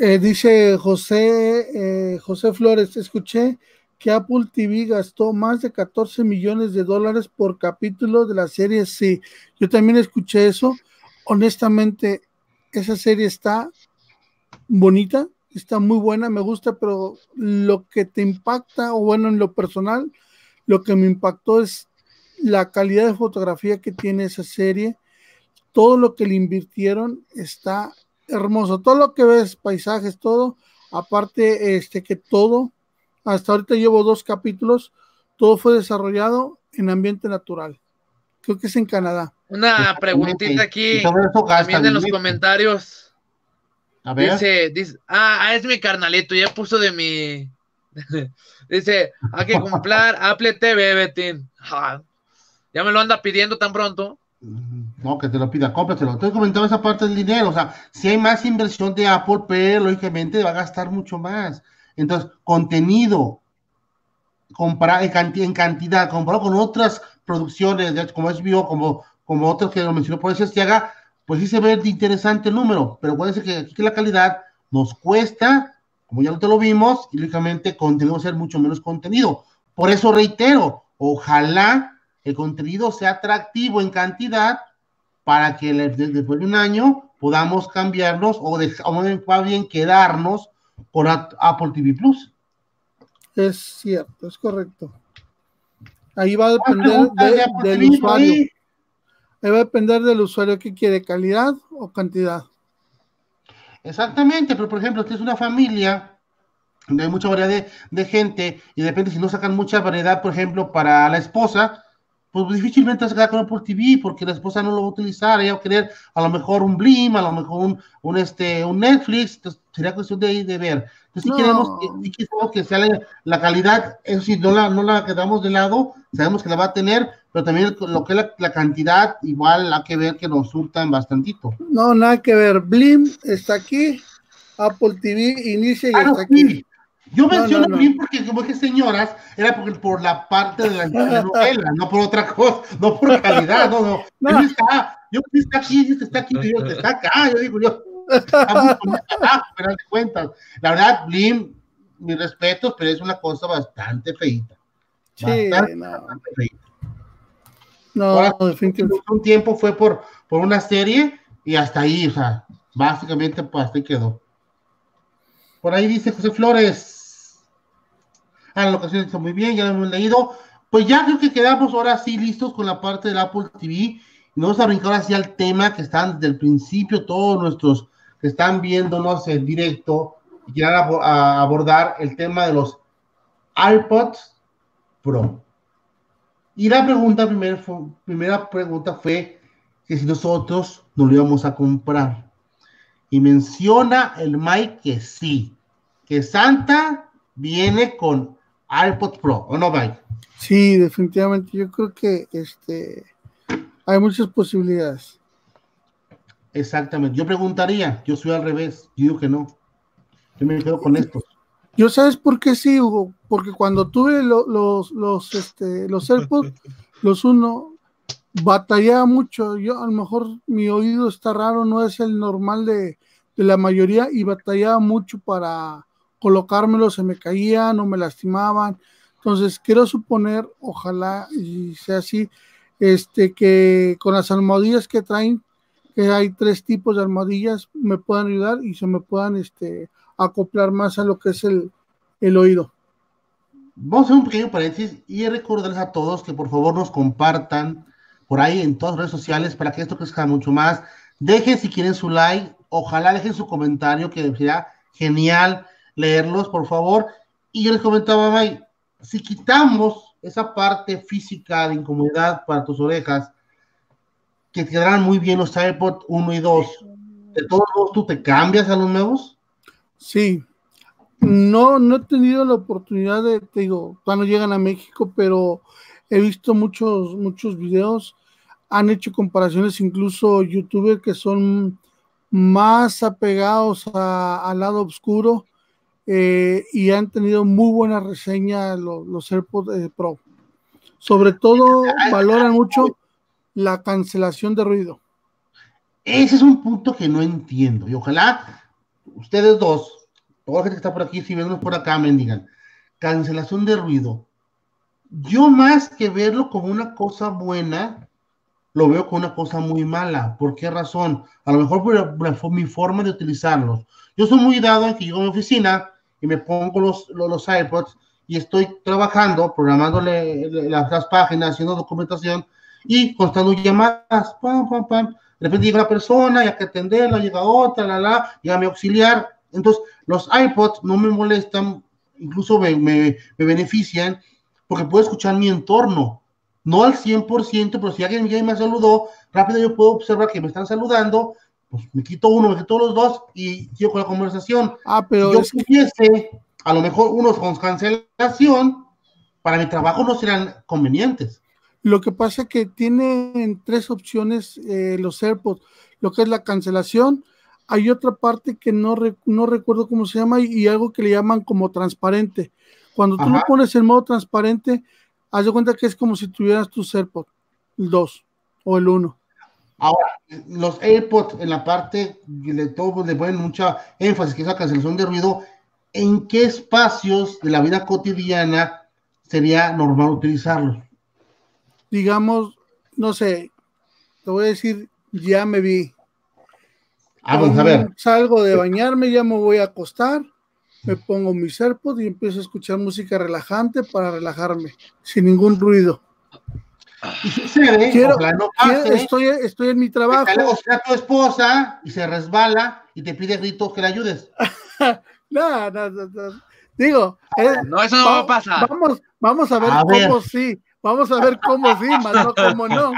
Eh, dice José, eh, José Flores, escuché que Apple TV gastó más de 14 millones de dólares por capítulo de la serie Sí. Yo también escuché eso. Honestamente, esa serie está bonita, está muy buena, me gusta, pero lo que te impacta, o bueno, en lo personal, lo que me impactó es la calidad de fotografía que tiene esa serie. Todo lo que le invirtieron está hermoso. Todo lo que ves, paisajes, todo. Aparte, este que todo, hasta ahorita llevo dos capítulos, todo fue desarrollado en ambiente natural. Creo que es en Canadá. Una preguntita aquí, también en los comentarios. A ver. Dice, dice, ah, es mi carnalito, ya puso de mi, Dice, hay que comprar Apple TV, Betín. ya me lo anda pidiendo tan pronto. No, que te lo pida, cómpratelo. Entonces comentaba esa parte del dinero, o sea, si hay más inversión de Apple, pero lógicamente va a gastar mucho más. Entonces, contenido comprar en, cantidad, en cantidad, comparado con otras producciones, como es bio, como, como otras que lo mencionó por eso haga, pues sí se ve interesante el número, pero acuérdense que aquí la calidad nos cuesta como ya no te lo vimos, y lógicamente a ser mucho menos contenido. Por eso reitero, ojalá el contenido sea atractivo en cantidad para que después de un año podamos cambiarnos o, de, o bien quedarnos con Apple TV Plus. Es cierto, es correcto. Ahí va a depender del usuario. Ahí va a depender del usuario que quiere, calidad o cantidad. Exactamente, pero por ejemplo, si es una familia donde hay mucha variedad de, gente y de repente si no sacan mucha variedad, por ejemplo, para la esposa, pues difícilmente se queda con Apple TV porque la esposa no lo va a utilizar, ella va a querer a lo mejor un Blim, a lo mejor un, este, un Netflix, entonces sería cuestión de, de ver. Entonces, si queremos, que sea la, calidad, eso sí, no la, no la quedamos de lado, sabemos que la va a tener, pero también lo que es la, cantidad, igual hay que ver que nos surtan bastantito. No, nada que ver. Blim está aquí, Apple TV inicia y ah, está aquí. Yo menciono Blim porque como que señoras, era por la parte de la novela, no por otra cosa, no por calidad, no, no. no. está, yo está aquí, está aquí, yo, está acá, yo digo, yo, está muy de cuentas. La verdad, Blim, mis respetos, pero es una cosa bastante feita. Sí, bastante feita. No, definitivamente. Un tiempo fue por, por una serie y hasta ahí, o sea, básicamente pues hasta ahí quedó. Por ahí dice José Flores. Ah, la locación está muy bien, ya lo hemos leído. Pues ya creo que quedamos ahora sí listos con la parte del Apple TV. Y vamos a brincar así al tema que están desde el principio todos nuestros que están viéndonos en directo y quieran abordar el tema de los iPods Pro. Y la pregunta, primera, primera pregunta fue que si nosotros no lo íbamos a comprar. Y menciona el Mike que sí, que Santa viene con iPod Pro, ¿o no, Mike? Sí, definitivamente. Yo creo que este hay muchas posibilidades. Exactamente. Yo preguntaría, yo soy al revés, yo digo que no. Yo me quedo con esto. Yo sabes por qué sí, Hugo, porque cuando tuve los, los, este, los AirPods, los uno, batallaba mucho. Yo a lo mejor mi oído está raro, no es el normal de, de la mayoría, y batallaba mucho para colocármelo, se me caían, no me lastimaban. Entonces, quiero suponer, ojalá y sea así, este, que con las almohadillas que traen, que hay tres tipos de almohadillas, me puedan ayudar y se me puedan este, acoplar más a lo que es el, el oído. Vamos a hacer un pequeño paréntesis y recordarles a todos que por favor nos compartan por ahí en todas las redes sociales para que esto crezca mucho más. Dejen si quieren su like, ojalá dejen su comentario, que sería genial leerlos, por favor. Y yo les comentaba, May, si quitamos esa parte física de incomodidad para tus orejas, que quedarán muy bien los iPod 1 y 2, ¿de todos modos tú te cambias a los nuevos? Sí, no, no he tenido la oportunidad de, te digo, cuando llegan a México, pero he visto muchos, muchos videos, han hecho comparaciones, incluso youtubers que son más apegados al lado oscuro eh, y han tenido muy buena reseña los, los AirPods eh, Pro. Sobre todo valoran mucho la cancelación de ruido. Ese es un punto que no entiendo y ojalá ustedes dos, toda la gente que está por aquí, si ven por acá, me digan, cancelación de ruido. Yo más que verlo como una cosa buena, lo veo como una cosa muy mala. ¿Por qué razón? A lo mejor por, mi forma de utilizarlos. Yo soy muy dado en que llego a mi oficina y me pongo los, los, iPods y estoy trabajando, programándole las, páginas, haciendo documentación y constando llamadas, pam, pam, pam. De repente llega una persona, y hay que atenderla, llega otra, la, la, llega mi auxiliar. Entonces, los iPods no me molestan, incluso me, me, me benefician porque puedo escuchar mi entorno no al 100%, pero si alguien ya me saludó, rápido yo puedo observar que me están saludando, pues me quito uno, me quito los dos y sigo con la conversación. Ah, pero si yo pudiese, a lo mejor unos con cancelación, para mi trabajo no serán convenientes. Lo que pasa es que tienen tres opciones eh, los AirPods, lo que es la cancelación, hay otra parte que no, no recuerdo cómo se llama y, algo que le llaman como transparente. Cuando tú lo pones en modo transparente, haz de cuenta que es como si tuvieras tu AirPods, el 2 o el 1. Ahora, los AirPods en la parte de todo le ponen mucha énfasis, que es la cancelación de ruido, ¿en qué espacios de la vida cotidiana sería normal utilizarlos? Digamos, no sé, te voy a decir, ya me vi. Ah, vamos a ver. Salgo de bañarme, ya me voy a acostar me pongo mi AirPods y empiezo a escuchar música relajante para relajarme, sin ningún ruido. Y sucede, quiero, no estoy, estoy en mi trabajo. Que a tu esposa y se resbala y te pide gritos que le ayudes. no, no, no, Digo, no, eso no va, a pasar. Vamos, vamos a ver cómo sí. Vamos a ver cómo sí, más no cómo no.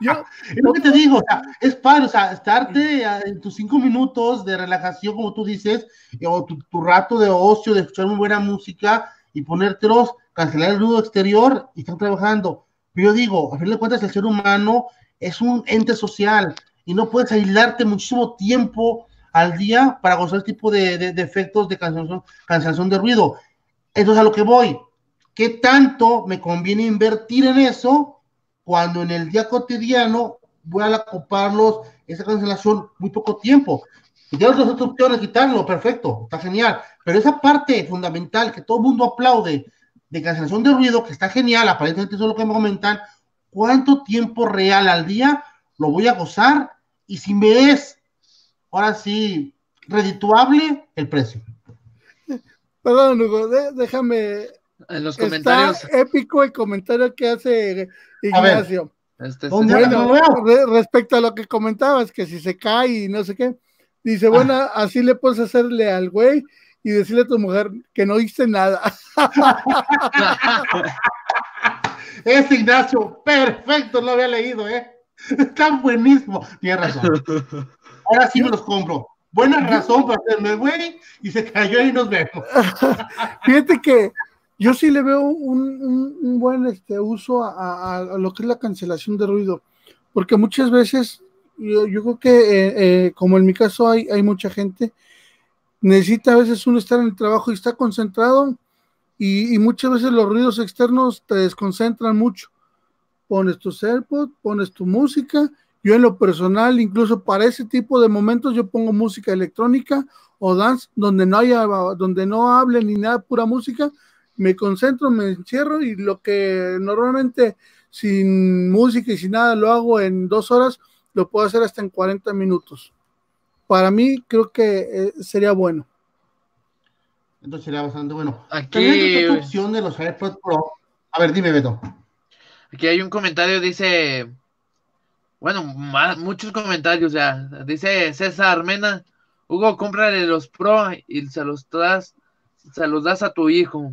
Yo, es lo que te digo, o sea, es padre, o sea, estarte en tus cinco minutos de relajación, como tú dices, o tu, rato de ocio, de escuchar muy buena música y ponértelos, cancelar el ruido exterior y estar trabajando. Pero yo digo, a fin de cuentas, el ser humano es un ente social y no puedes aislarte muchísimo tiempo al día para gozar este tipo de, de, efectos de cancelación, cancelación de ruido. Entonces, a lo que voy, ¿qué tanto me conviene invertir en eso cuando en el día cotidiano voy a ocuparlos esa cancelación muy poco tiempo. Ya otras opciones, quitarlo, perfecto, está genial. Pero esa parte fundamental que todo el mundo aplaude de cancelación de ruido, que está genial, aparentemente eso es lo que me comentan, ¿cuánto tiempo real al día lo voy a gozar? Y si me es, ahora sí, redituable el precio. Perdón, Hugo, déjame en los comentarios. Está épico el comentario que hace Ignacio. Este respecto a lo que comentabas, que si se cae y no sé qué, dice, bueno, ah. así le puedes hacerle al güey y decirle a tu mujer que no hice nada. es Ignacio, perfecto, lo había leído, ¿eh? Está buenísimo. Tienes razón. Ahora sí me los compro. Buena razón para hacerme güey y se cayó y nos vemos. Fíjate que yo sí le veo un, buen este, uso a, lo que es la cancelación de ruido, porque muchas veces, yo, creo que eh, eh, como en mi caso hay, hay mucha gente, necesita a veces uno estar en el trabajo y está concentrado y, muchas veces los ruidos externos te desconcentran mucho. Pones tu AirPods, pones tu música. Yo en lo personal, incluso para ese tipo de momentos, yo pongo música electrónica o dance donde no haya, donde no hable ni nada, pura música, me concentro, me encierro y lo que normalmente sin música y sin nada lo hago en dos horas, lo puedo hacer hasta en 40 minutos. Para mí creo que eh, sería bueno. Entonces sería bastante bueno. Aquí opción de los AirPods Pro. A ver, dime, Beto. Aquí hay un comentario, dice bueno, muchos comentarios ya. Dice César Mena, Hugo, cómprale los Pro y se los das, se los das a tu hijo.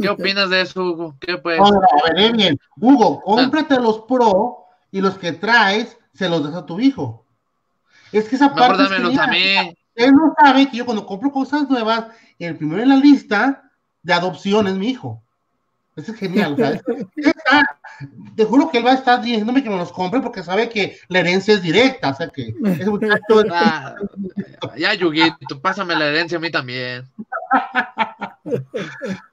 ¿Qué opinas de eso, Hugo? ¿Qué a ver, bien. Hugo, cómprate los Pro y los que traes se los das a tu hijo. Es que esa parte. a mí. Él no sabe que yo cuando compro cosas nuevas, el primero en la lista de adopción es mi hijo. Eso es genial. te juro que él va a estar diciéndome que me los compre porque sabe que la herencia es directa. O sea que ese muchacho. Ah, ya, Yuguito, pásame la herencia a mí también.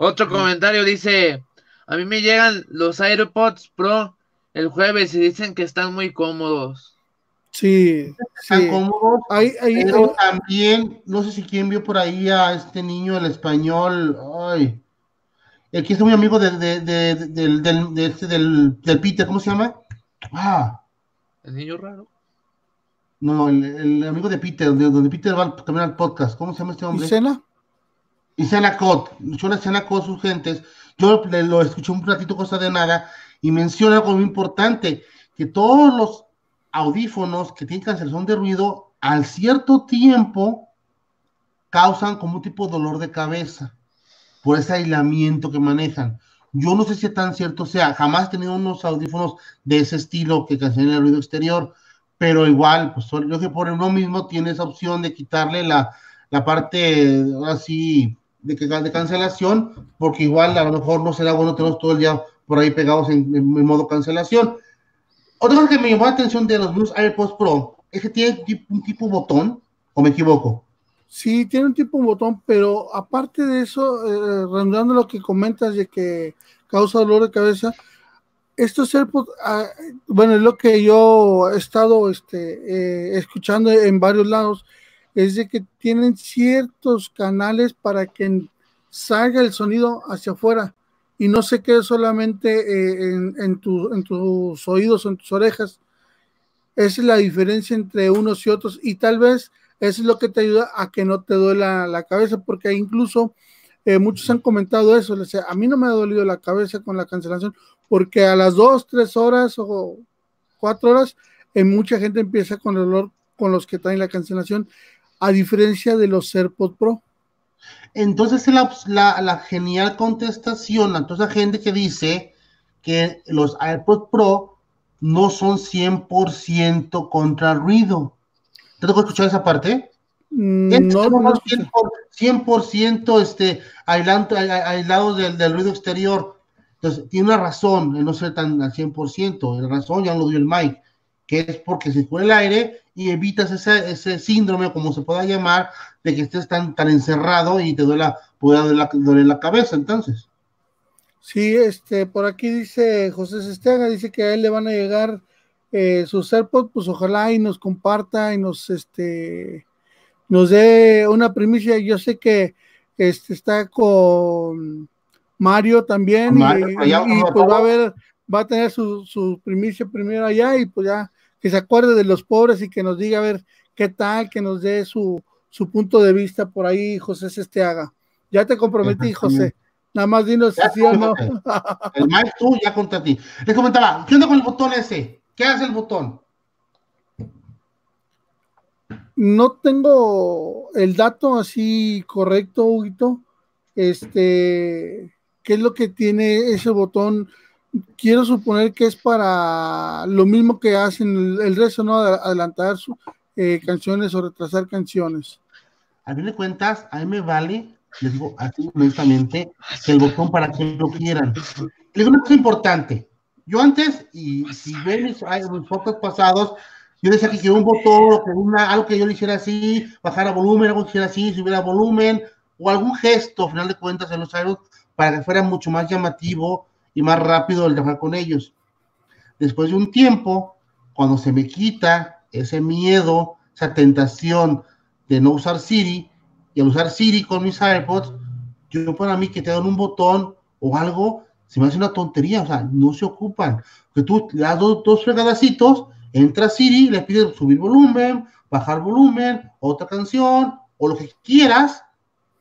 Otro comentario dice: A mí me llegan los AirPods Pro el jueves y dicen que están muy cómodos. Sí, están cómodos. pero también, no sé si quién vio por ahí a este niño, el español. Ay el que es muy amigo de, de, de, del, del, este, del, del, Peter, ¿cómo se llama? Ah. El niño raro. No, el, el amigo de Peter, donde Peter va también al podcast. ¿Cómo se llama este hombre? ¿Isena? Isena Cot. Yo Isena Cot, sus gentes. Yo lo escuché un ratito, cosa de nada, y menciona algo muy importante, que todos los audífonos que tienen cancelación de ruido, al cierto tiempo, causan como un tipo de dolor de cabeza por ese aislamiento que manejan. Yo no sé si tan cierto sea, jamás he tenido unos audífonos de ese estilo que cancelan el ruido exterior, pero igual, pues yo que por uno mismo tiene esa opción de quitarle la, la parte así de, de cancelación, porque igual a lo mejor no será bueno tenerlos todo el día por ahí pegados en, modo cancelación. Otra cosa que me llamó la atención de los Blues AirPods Pro es que tiene un tipo botón, o me equivoco. Sí, tiene un tipo botón, pero aparte de eso, eh, lo que comentas de que causa dolor de cabeza, estos AirPods, ah, bueno, es lo que yo he estado este, eh, escuchando en varios lados, es de que tienen ciertos canales para que salga el sonido hacia afuera y no se quede solamente eh, en, tus oídos o en tus orejas. Esa es la diferencia entre unos y otros y tal vez eso es lo que te ayuda a que no te duela la cabeza, porque incluso eh, muchos han comentado eso. a mí no me ha dolido la cabeza con la cancelación, porque a las dos, tres horas o cuatro horas, eh, mucha gente empieza con el dolor con los que traen la cancelación, a diferencia de los AirPods Pro. Entonces, la, la, genial contestación a toda esa gente que dice que los AirPods Pro no son 100% contra ruido. ¿Te tocó escuchar esa parte? Mm, no, no, 100%, este, aislado, del, del, ruido exterior. Entonces, tiene una razón en no ser tan al 100%. La razón ya lo dio el Mike, que es porque se fue el aire y evitas ese, ese síndrome, como se pueda llamar, de que estés tan, tan encerrado y te duele, pueda doler la, cabeza, entonces. Sí, este, por aquí dice José Sestega, dice que a él le van a llegar eh, sus AirPods, pues ojalá y nos comparta y nos este nos dé una primicia. Yo sé que este está con Mario también y, pues va a ver, va a tener su, su, primicia primero allá y pues ya que se acuerde de los pobres y que nos diga a ver qué tal, que nos dé su, su punto de vista por ahí, José Sesteaga. Ya te comprometí, José. Nada más dinos si sí o no. El Mike tú ya contra ti. Les comentaba, ¿qué onda con el botón ese? ¿Qué hace el botón? No tengo el dato así correcto, Huguito. Este, ¿qué es lo que tiene ese botón? Quiero suponer que es para lo mismo que hacen el, resto, ¿no? Adelantar eh, canciones o retrasar canciones. A fin de cuentas, a mí me vale, les digo así honestamente, el botón para que lo quieran. Les digo una cosa importante yo antes, y si ven mis, fotos pasados, yo decía que un botón, que una, algo que yo le hiciera así, bajara volumen, algo que hiciera así, si hubiera volumen, o algún gesto, al final de cuentas, en los aeros, para que fuera mucho más llamativo y más rápido el trabajar con ellos. Después de un tiempo, cuando se me quita ese miedo, esa tentación de no usar Siri, y al usar Siri con mis AirPods, yo para mí que te dan un botón o algo, se me hace una tontería, o sea, no se ocupan. Que tú le das dos, dos fregadacitos, entra Siri, le pides subir volumen, bajar volumen, otra canción, o lo que quieras,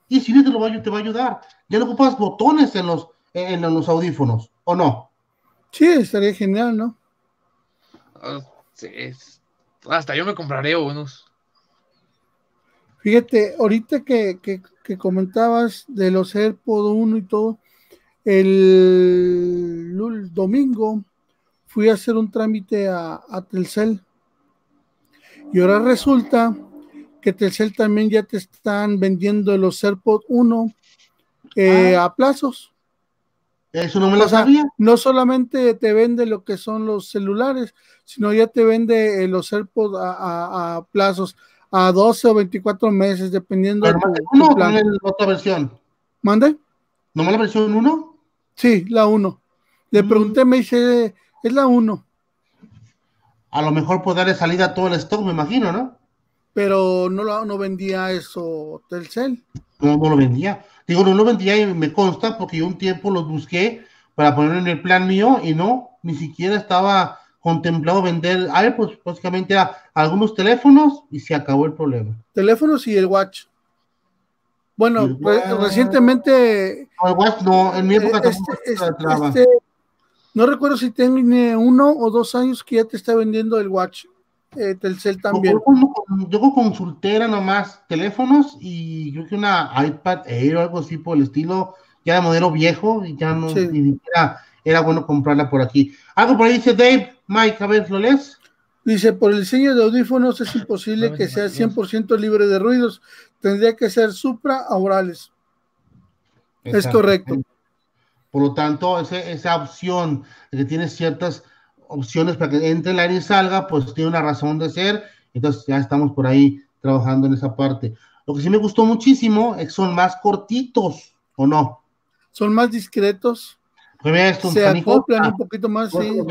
y Siri te, lo te va a ayudar. Ya no ocupas botones en los, en, los audífonos, ¿o no? Sí, estaría genial, ¿no? Ah, sí, hasta yo me compraría unos. Fíjate, ahorita que, que, comentabas de los AirPods 1 y todo, el, domingo fui a hacer un trámite a, Telcel y ahora resulta que Telcel también ya te están vendiendo los AirPods 1 eh, ah. a plazos. Eso no me lo sabía. No solamente te vende lo que son los celulares, sino ya te vende eh, los AirPods a, plazos, a 12 o 24 meses, dependiendo de tu, plan. la otra versión? ¿Mande? ¿No me la versión 1? Sí, la 1. Le mm. pregunté, me dice, es la 1. A lo mejor puede darle salida a todo el stock, me imagino, ¿no? Pero no, no vendía eso Telcel. No, no lo vendía. Digo, no lo vendía y me consta porque yo un tiempo los busqué para poner en el plan mío y no, ni siquiera estaba contemplado vender pues básicamente a algunos teléfonos y se acabó el problema. Teléfonos y el watch. Bueno, recientemente. el watch no, en mi época este, este, este, no recuerdo si tiene uno o dos años que ya te está vendiendo el watch. Eh, Telcel también. Yo, consulté nomás teléfonos y creo que una iPad Air o algo así por el estilo, ya de modelo viejo y ya no ni siquiera era bueno comprarla por aquí. Algo por ahí dice Dave, Mike, a ver, ¿lo lees? Dice, por el diseño de audífonos es imposible que sea 100% libre de ruidos, tendría que ser supraaurales. Es correcto. Por lo tanto, esa opción de que tiene ciertas opciones para que entre el aire y salga, pues tiene una razón de ser. Entonces ya estamos por ahí trabajando en esa parte. Lo que sí me gustó muchísimo es que son más cortitos, ¿o no? Son más discretos. se acoplan un poquito más, sí.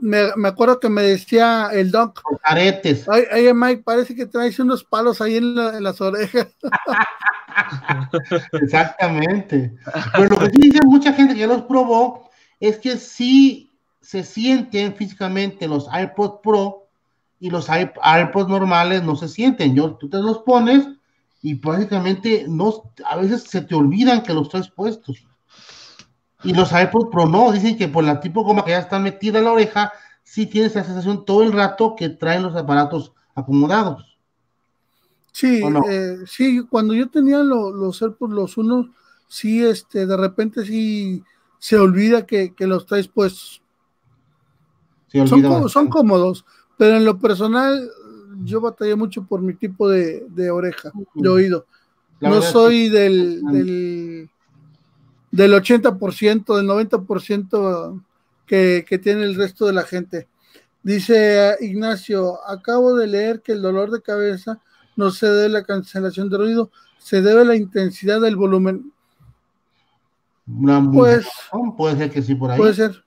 Me, me, acuerdo que me decía el doc. aretes. Ay, Mike, parece que traes unos palos ahí en, las orejas. Exactamente. Pero lo que sí dice mucha gente que ya los probó es que sí se sienten físicamente los iPod Pro y los iPods normales no se sienten. Yo, tú te los pones y prácticamente no, a veces se te olvidan que los traes puestos. Y los iPod Pro no, dicen que por la tipo como que ya está metida en la oreja, sí tienes la sensación todo el rato que traen los aparatos acomodados. Sí, eh, sí, cuando yo tenía los AirPods, los unos, sí, este, de repente sí se olvida que, que los traes puestos son, cómodos, pero en lo personal yo batallé mucho por mi tipo de, oreja, de oído. no soy del, del, del 80%, del 90% que, que tiene el resto de la gente. Dice Ignacio, acabo de leer que el dolor de cabeza no se debe a la cancelación de ruido, se debe a la intensidad del volumen. pues, puede ser que sí por ahí. Puede ser.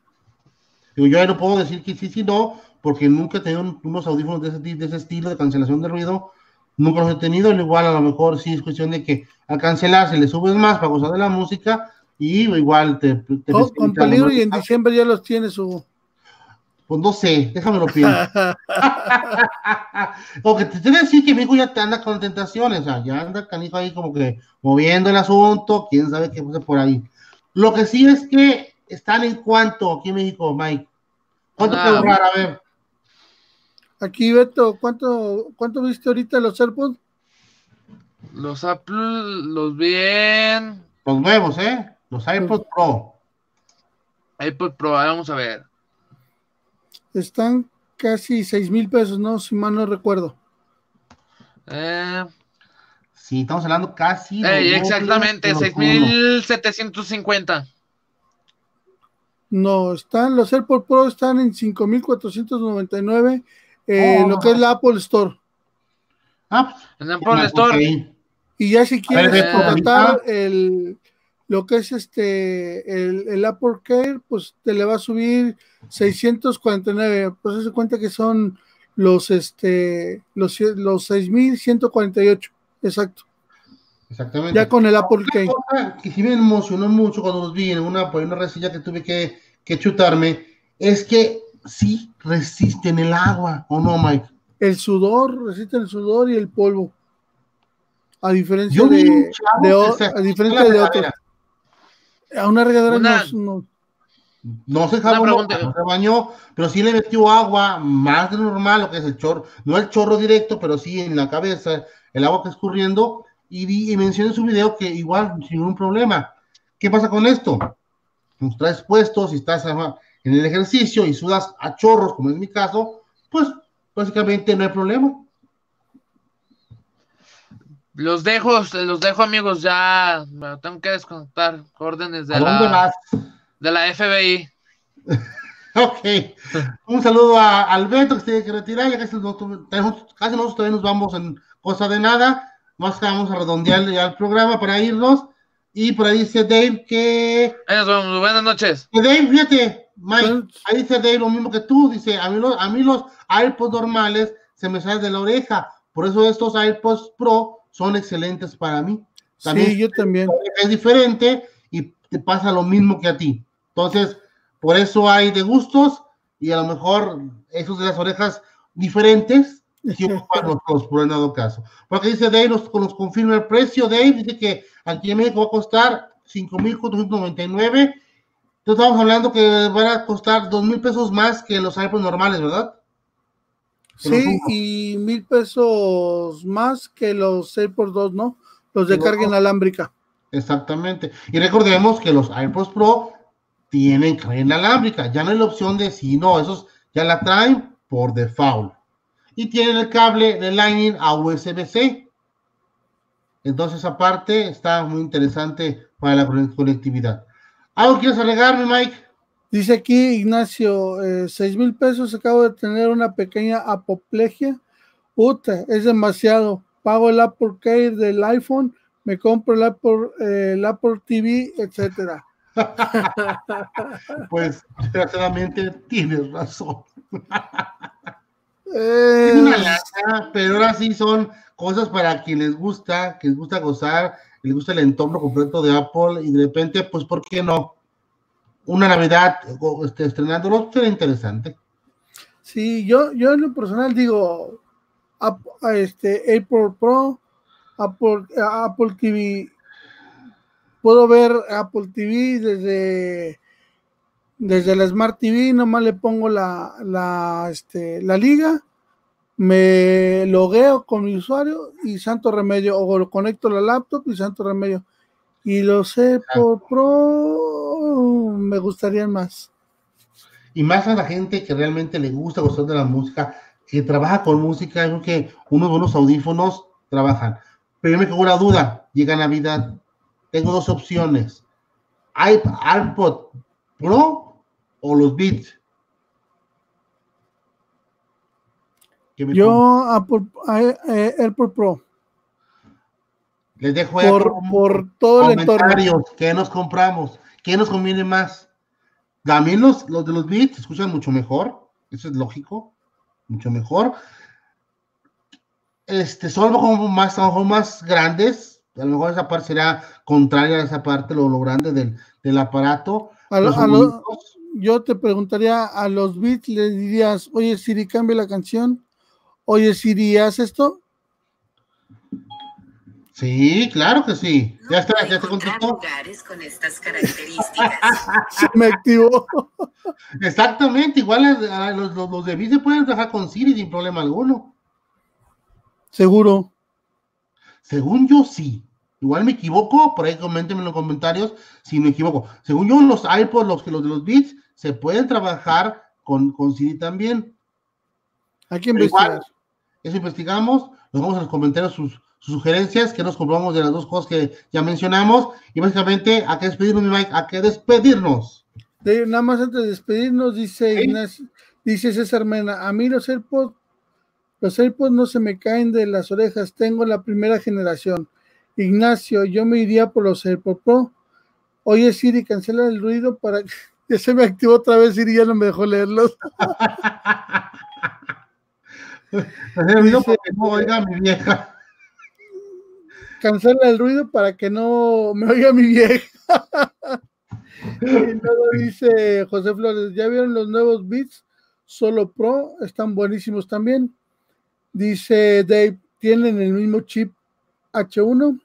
Digo, yo no puedo decir que sí, sí, no, porque nunca he tenido unos audífonos de ese, de ese estilo de cancelación de ruido, nunca los he tenido, igual a lo mejor sí es cuestión de que al cancelar se le subes más para gozar de la música y igual te... te oh, con peligro y en diciembre ya los tienes, Hugo. Pues no sé, déjame lo pienso. Porque te tengo que decir que mi hijo ya te anda con tentaciones, o sea, ya anda canijo ahí como que moviendo el asunto, quién sabe qué puse por ahí. Lo que sí es que están en cuánto aquí en México, Mike. ¿Cuánto puedo ahorrar? A ver. Aquí, Beto, ¿cuánto, cuánto viste ahorita los AirPods? Los Apple, los bien. Los nuevos, ¿eh? Los AirPods Pro. AirPods Pro, vamos a ver. Están casi 6 mil pesos, ¿no? Si mal no recuerdo. Eh. Sí, estamos hablando casi. Eh, exactamente, 6.750. No, están, los AirPods Pro están en 5.499 eh, oh. lo que es la Apple Store. Ah, en Apple Store. Y ya si quieres contratar el, lo que es este, el, Apple Care, pues te le va a subir 649. Pues se cuenta que son los, este, los, los 6.148. Exacto. Exactamente. Ya con el Apple Care. Que sí me emocionó mucho cuando los vi en una, por una resilla que tuve que que chutarme es que sí resisten el agua, ¿o no, Mike? El sudor, resisten el sudor y el polvo. A diferencia de, a diferencia de otros. A una regadera no, No se jabonó, no se bañó, pero sí le metió agua más de normal, lo que es el chorro, no el chorro directo, pero sí en la cabeza, el agua que escurriendo, y, y mencioné en su video que igual sin ningún problema. ¿Qué pasa con esto? Nos traes puestos y estás en el ejercicio y sudas a chorros, como es mi caso, pues básicamente no hay problema. Los dejo, los dejo amigos, ya tengo que desconectar órdenes de la, de la FBI. ok, un saludo a Alberto que se tiene que retirar, ya casi, nosotros, casi nosotros todavía nos vamos en cosa de nada, más que vamos a redondear ya el programa para irnos. Y por ahí dice Dave que. Ahí nos vemos. Buenas noches. Dave, fíjate, Mike, ahí dice Dave lo mismo que tú. Dice: A mí los, a mí los AirPods normales se me salen de la oreja. Por eso estos AirPods Pro son excelentes para mí. También sí, yo también. Es diferente y te pasa lo mismo que a ti. Entonces, por eso hay de gustos y a lo mejor esos de las orejas diferentes si los por el dado caso. Porque dice Dave, nos, nos confirma el precio. Dave dice que aquí en México va a costar 5.499. Entonces estamos hablando que van a costar 2.000 pesos más que los iPhones normales, ¿verdad? sí, y mil pesos más que los AirPods 2, ¿no? Los de carga inalámbrica. Exactamente. Y recordemos que los AirPods Pro tienen carga inalámbrica. Ya no hay la opción de si no, esos ya la traen por default y tienen el cable de Lightning a USB-C. Entonces, aparte, está muy interesante para la conectividad. ¿Algo quieres agregarme, Mike? Dice aquí Ignacio, eh, seis mil pesos, acabo de tener una pequeña apoplejia. Puta, es demasiado. Pago el Apple Care del iPhone, me compro el Apple, eh, el Apple TV, etcétera. pues, desgraciadamente, tienes razón. pero ahora sí son cosas para quien les gusta, que les gusta gozar, les gusta el entorno completo de Apple y de repente, pues, ¿por qué no? Una Navidad este, estrenándolo sería interesante. Sí, yo, yo en lo personal digo, este, Apple Pro, Apple, Apple TV, puedo ver Apple TV desde desde la Smart TV nomás le pongo la, la, este, la liga, me logueo con mi usuario y santo remedio, o lo conecto a la laptop y santo remedio. Y lo sé por pro, me gustaría más. Y más a la gente que realmente le gusta gustar de la música, que trabaja con música, creo que unos buenos audífonos trabajan. Pero yo me quedo una duda, llega Navidad, tengo dos opciones. iPod Pro o los bits? Yo Apple, AirPod Pro. Les dejo por, por todo el entorno. ¿Qué nos compramos? ¿Qué nos conviene más? También los, los de los bits se escuchan mucho mejor. Eso es lógico. Mucho mejor. Este, son como más, más grandes. A lo mejor esa parte será contraria a esa parte, lo, lo grande del, del aparato. A, los, yo te preguntaría a los beats, le dirías, oye Siri, cambia la canción. Oye Siri, ¿haz esto? Sí, claro que sí. Ya está, ya te contestó. con estas características. Se me activó. Exactamente, igual los, los, los de beats se pueden dejar con Siri sin problema alguno. Seguro. Según yo, sí. Igual me equivoco, por ahí coméntenme en los comentarios si me equivoco. Según yo, los iPods, los, los de los Beats, se pueden trabajar con, con CD también. Hay que investigar. eso investigamos, nos vamos a los comentarios sus, sugerencias, que nos comprobamos de las dos cosas que ya mencionamos, y básicamente, ¿a qué despedirnos, mi Mike? ¿A qué despedirnos? nada más antes de despedirnos, dice dice César Mena, a mí los AirPods, los AirPods no se me caen de las orejas, tengo la primera generación. Ignacio, yo me iría por los AirPods Pro. Oye, Siri, cancela el ruido para que ya se me activó otra vez y ya no me dejó leerlos. oiga mi vieja. Cancela el ruido para que no me oiga mi vieja. y luego dice José Flores, ¿ya vieron los nuevos beats? Solo Pro, están buenísimos también. Dice Dave, ¿tienen el mismo chip H1?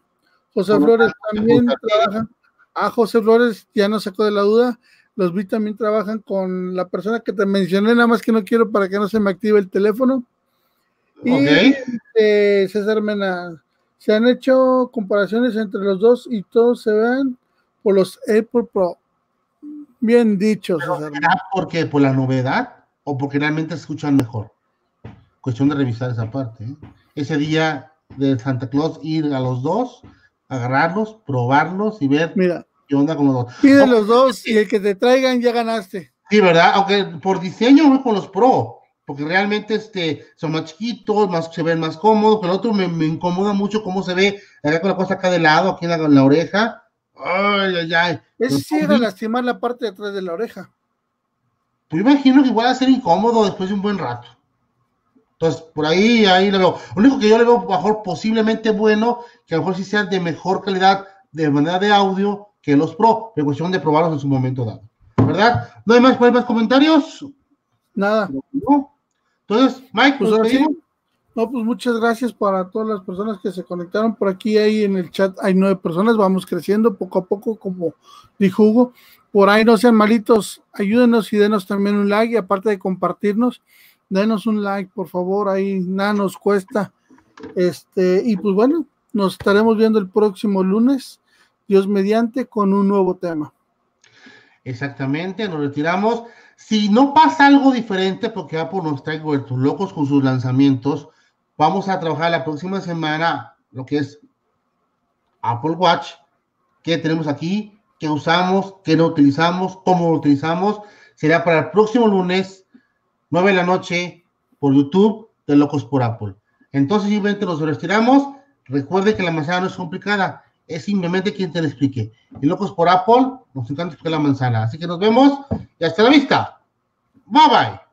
José Flores también trabaja. Ah, José Flores ya nos sacó de la duda Los vi también trabajan con la persona que te mencioné, nada más que no quiero para que no se me active el teléfono. Y Ok. eh, César Mena, se han hecho comparaciones entre los dos y todos se ven por los Apple Pro. Bien dicho, César. ¿Será porque por la novedad o porque realmente se escuchan mejor? Cuestión de revisar esa parte. ¿eh? Ese día de Santa Claus, ir a los dos, agarrarlos, probarlos y ver Mira, qué onda con los dos. pide los dos y el que te traigan ya ganaste. Sí, ¿verdad? Aunque por diseño voy con los Pro, porque realmente este, son más chiquitos, más, se ven más cómodos, pero el otro me, me incomoda mucho cómo se ve acá con la cosa acá de lado, aquí en la, en la oreja. Ay, ay, ay. Los sí era lastimar la parte de atrás de la oreja. Pues imagino que igual va a ser incómodo después de un buen rato. Entonces, por ahí, ahí lo veo. Lo único que yo le veo mejor, posiblemente bueno, que a lo mejor sí sean de mejor calidad de manera de audio que los Pro, pero cuestión de probarlos en su momento dado. ¿Verdad? ¿No hay más, no hay más comentarios? Nada. ¿No? Entonces, Mike, Pues ahora sí. No, pues muchas gracias para todas las personas que se conectaron por aquí. Ahí en el chat hay nueve personas. Vamos creciendo poco a poco, como dijo Hugo. Por ahí no sean malitos. Ayúdenos y denos también un like. Y aparte de compartirnos, denos un like, por favor. Ahí nada nos cuesta. Este, y pues bueno, nos estaremos viendo el próximo lunes. Dios mediante, con un nuevo tema. Exactamente, nos retiramos. Si no pasa algo diferente, porque Apple nos trae vueltos locos con sus lanzamientos, vamos a trabajar la próxima semana lo que es Apple Watch, que tenemos aquí, que usamos, que no utilizamos, cómo lo utilizamos. Será para el próximo lunes, 9 de la noche, por YouTube, de Locos por Apple. Entonces, simplemente nos retiramos. Recuerde que la manzana no es complicada, es simplemente quien te la explique. Y Locos por Apple, nos encanta explicar la manzana. Así que nos vemos y hasta la vista. Bye bye.